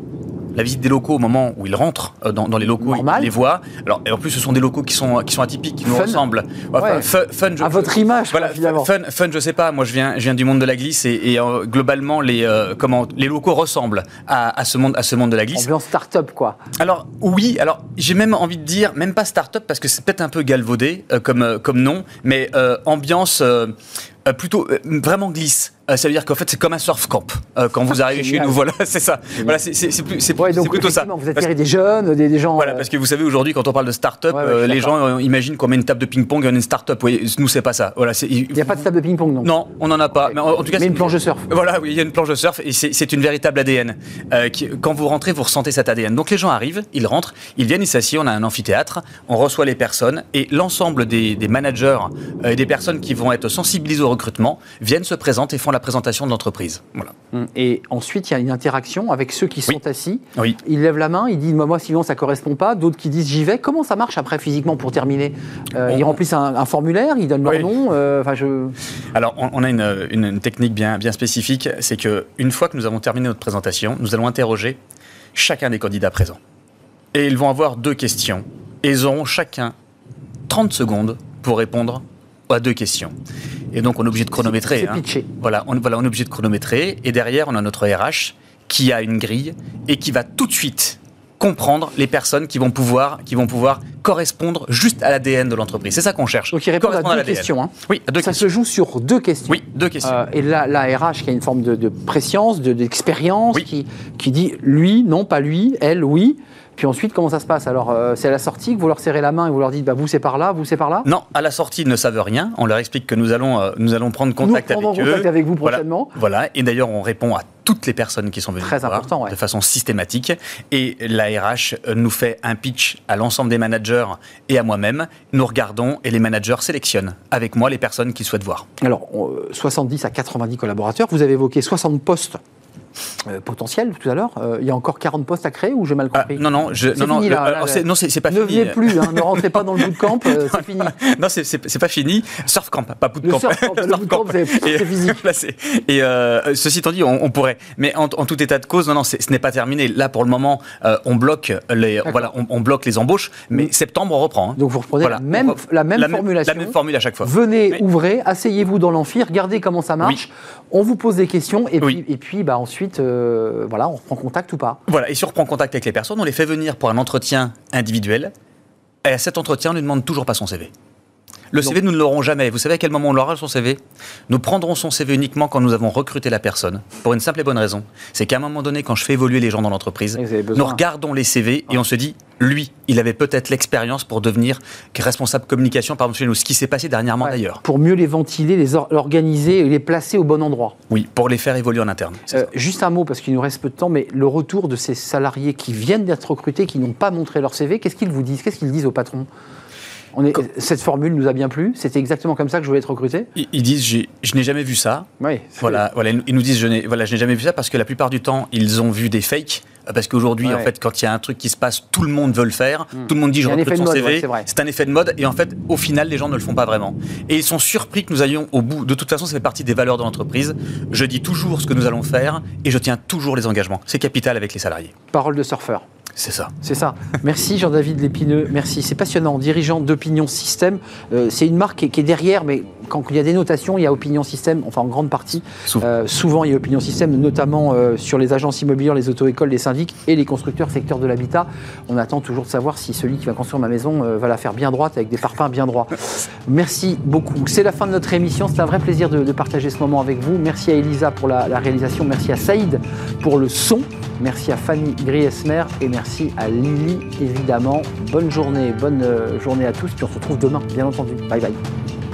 la visite des locaux au moment où ils rentrent euh, dans, dans les locaux, Normal. ils les voient. Alors, et en plus, ce sont des locaux qui sont, qui sont atypiques, qui nous Fun. ressemblent. Ouais. fun, fun, je- À votre image, Voilà, quoi, finalement. fun, fun, je sais pas. Moi, je viens, je viens du monde de la glisse et, et, euh, globalement, les, euh, comment, les locaux ressemblent à, à ce monde, à ce monde de la glisse. Ambiance start-up, quoi. Alors oui, alors j'ai même envie de dire, même pas start-up parce que c'est peut-être un peu galvaudé euh, comme, comme nom, mais ambiance plutôt vraiment glisse. Euh, ça veut dire qu'en fait c'est comme un surf camp euh, quand vous arrivez chez nous. Voilà, c'est ça. Voilà, c'est Ouais, plutôt ça. vous attirez des jeunes, des, des gens. voilà, euh, parce que vous savez aujourd'hui quand on parle de start-up, Ouais, ouais, les gens imaginent qu'on met une table de ping-pong et on est une start-up. Oui, nous c'est pas ça. Voilà, Il n'y a pas de table de ping-pong, non non, on n'en a pas. Mais en, en tout cas, Mais une planche de surf. Voilà, oui, il y a une planche de surf et c'est une véritable ADN. Qui- quand vous rentrez, vous ressentez cet ADN. Donc les gens arrivent, ils rentrent, ils viennent, ils s'assiedent, on a un amphithéâtre, on reçoit les personnes et l'ensemble des, des managers et des personnes qui vont être sensibilisées au recrutement viennent se présenter et font la présentation de l'entreprise. Voilà. Hum, Et ensuite, il y a une interaction avec ceux qui sont Oui. assis. Oui. Ils lèvent la main, ils disent moi, moi sinon ça correspond pas. D'autres qui disent j'y vais. Comment ça marche après physiquement pour terminer Euh, On- Ils remplissent un, un formulaire, ils donnent leur Oui. nom. euh, je. Alors, on, on a une, une- une technique bien, bien spécifique, c'est que une fois que nous avons terminé notre présentation, nous allons interroger chacun des candidats présents. Et ils vont avoir deux questions. Et ils auront chacun 30 secondes pour répondre à deux questions. Et donc, on est obligé de chronométrer. C'est hein. pitché. Voilà, on, voilà, on est obligé de chronométrer. Et derrière, on a notre RH qui a une grille et qui va tout de suite comprendre les personnes qui vont pouvoir, qui vont pouvoir correspondre juste à l'ADN de l'entreprise. C'est ça qu'on cherche. Donc ils répondent à Correspondre deux questions. hein. Oui, à deux ça questions. se joue sur deux questions. Oui, deux questions. Euh, et là, la RH qui a une forme de, de préscience, de- d'expérience, Oui. qui, qui dit lui, non, pas lui, elle, oui. Puis ensuite, comment ça se passe Alors, euh, c'est à la sortie que vous leur serrez la main et vous leur dites bah, vous, c'est par là, vous, c'est par là Non, à la sortie, ils ne savent rien. On leur explique que nous allons, euh, nous allons prendre contact Nous avec eux. contact avec vous prochainement. Voilà. Et d'ailleurs, on répond à toutes les personnes qui sont venues Très voir important, ouais. de façon systématique. Et la RH euh, nous fait un pitch à l'ensemble des managers et à moi-même. Nous regardons et les managers sélectionnent avec moi les personnes qu'ils souhaitent voir. Alors, on- euh, 70 à 90 collaborateurs. Vous avez évoqué 60 postes euh, potentiels tout à l'heure. Euh, il y a encore 40 postes à créer ou j'ai mal Ah, compris non, non, je, C'est non, fini, là, là, là. c'est- non, c'est pas Ne fini. venez plus, hein, ne rentrez pas dans le bootcamp, euh, [laughs] c'est fini. non, c'est- pas fini. Surf camp, pas bootcamp. [laughs] le Surf bootcamp, camp. c'est physique. [laughs] Là, et euh, ceci étant dit, on, on pourrait. Mais en, en tout état de cause, non, non, ce n'est pas terminé. Là, pour le moment, euh, on bloque les, voilà, on, on bloque les embauches. Mais septembre, on reprend. hein. Donc vous reprenez Voilà. la, même, la la formulation. La même formule à chaque fois. Venez, Oui. ouvrez, asseyez-vous dans l'amphi, regardez comment ça marche. On vous pose des questions et Oui. puis, et puis bah, ensuite, euh, voilà, on reprend contact ou pas. Voilà, et si on reprend contact avec les personnes, on les fait venir pour un entretien individuel. Et à cet entretien, on ne lui demande toujours pas son CV. Le CV, nous ne l'aurons jamais. Vous savez à quel moment on l'aura son CV Nous prendrons son CV uniquement quand nous avons recruté la personne. Pour une simple et bonne raison. C'est qu'à un moment donné, quand je fais évoluer les gens dans l'entreprise, nous regardons les CV et on se dit, lui, il avait peut-être l'expérience pour devenir responsable communication, par chez nous. Ce qui s'est passé dernièrement Ouais, d'ailleurs. Pour mieux les ventiler, les or- organiser et les placer au bon endroit. Oui, pour les faire évoluer en interne. Euh, juste un mot, parce qu'il nous reste peu de temps, mais le retour de ces salariés qui viennent d'être recrutés, qui n'ont pas montré leur CV, qu'est-ce qu'ils vous disent? Qu'est-ce qu'ils disent au patron? On est, Cette formule nous a bien plu, c'était exactement comme ça que je voulais être recruté Ils, disent, je n'ai jamais vu ça. Oui. Voilà, voilà, ils nous disent je n'ai voilà, jamais vu ça parce que la plupart du temps ils ont vu des fakes parce qu'aujourd'hui Ouais. en fait quand il y a un truc qui se passe tout le monde veut le faire, tout le monde dit je recrute son mode, CV, c'est un effet de mode et en fait au final les gens ne le font pas vraiment et ils sont surpris que nous ayons au bout de toute façon ça fait partie des valeurs de l'entreprise. Je dis toujours ce que nous allons faire et je tiens toujours les engagements. C'est capital avec les salariés. Parole de surfeur. C'est ça. C'est ça. Merci Jean-David Lépineux, merci. C'est passionnant. Dirigeant d'Opinion Système, Euh, c'est une marque qui est, qui est derrière, mais quand il y a des notations, il y a Opinion Système, enfin en grande partie. Souvent. Euh, souvent, il y a Opinion Système, notamment euh, sur les agences immobilières, les auto-écoles, les syndics et les constructeurs secteur de l'habitat. On attend toujours de savoir si celui qui va construire ma maison euh, va la faire bien droite avec des parpaings bien droits. Merci beaucoup. C'est la fin de notre émission. C'est un vrai plaisir de, de partager ce moment avec vous. Merci à Elisa pour la, la réalisation. Merci à Saïd pour le son. Merci à Fanny Griesmer et merci à Lily, évidemment. Bonne journée, bonne journée à tous. Puis on se retrouve demain, bien entendu. Bye bye.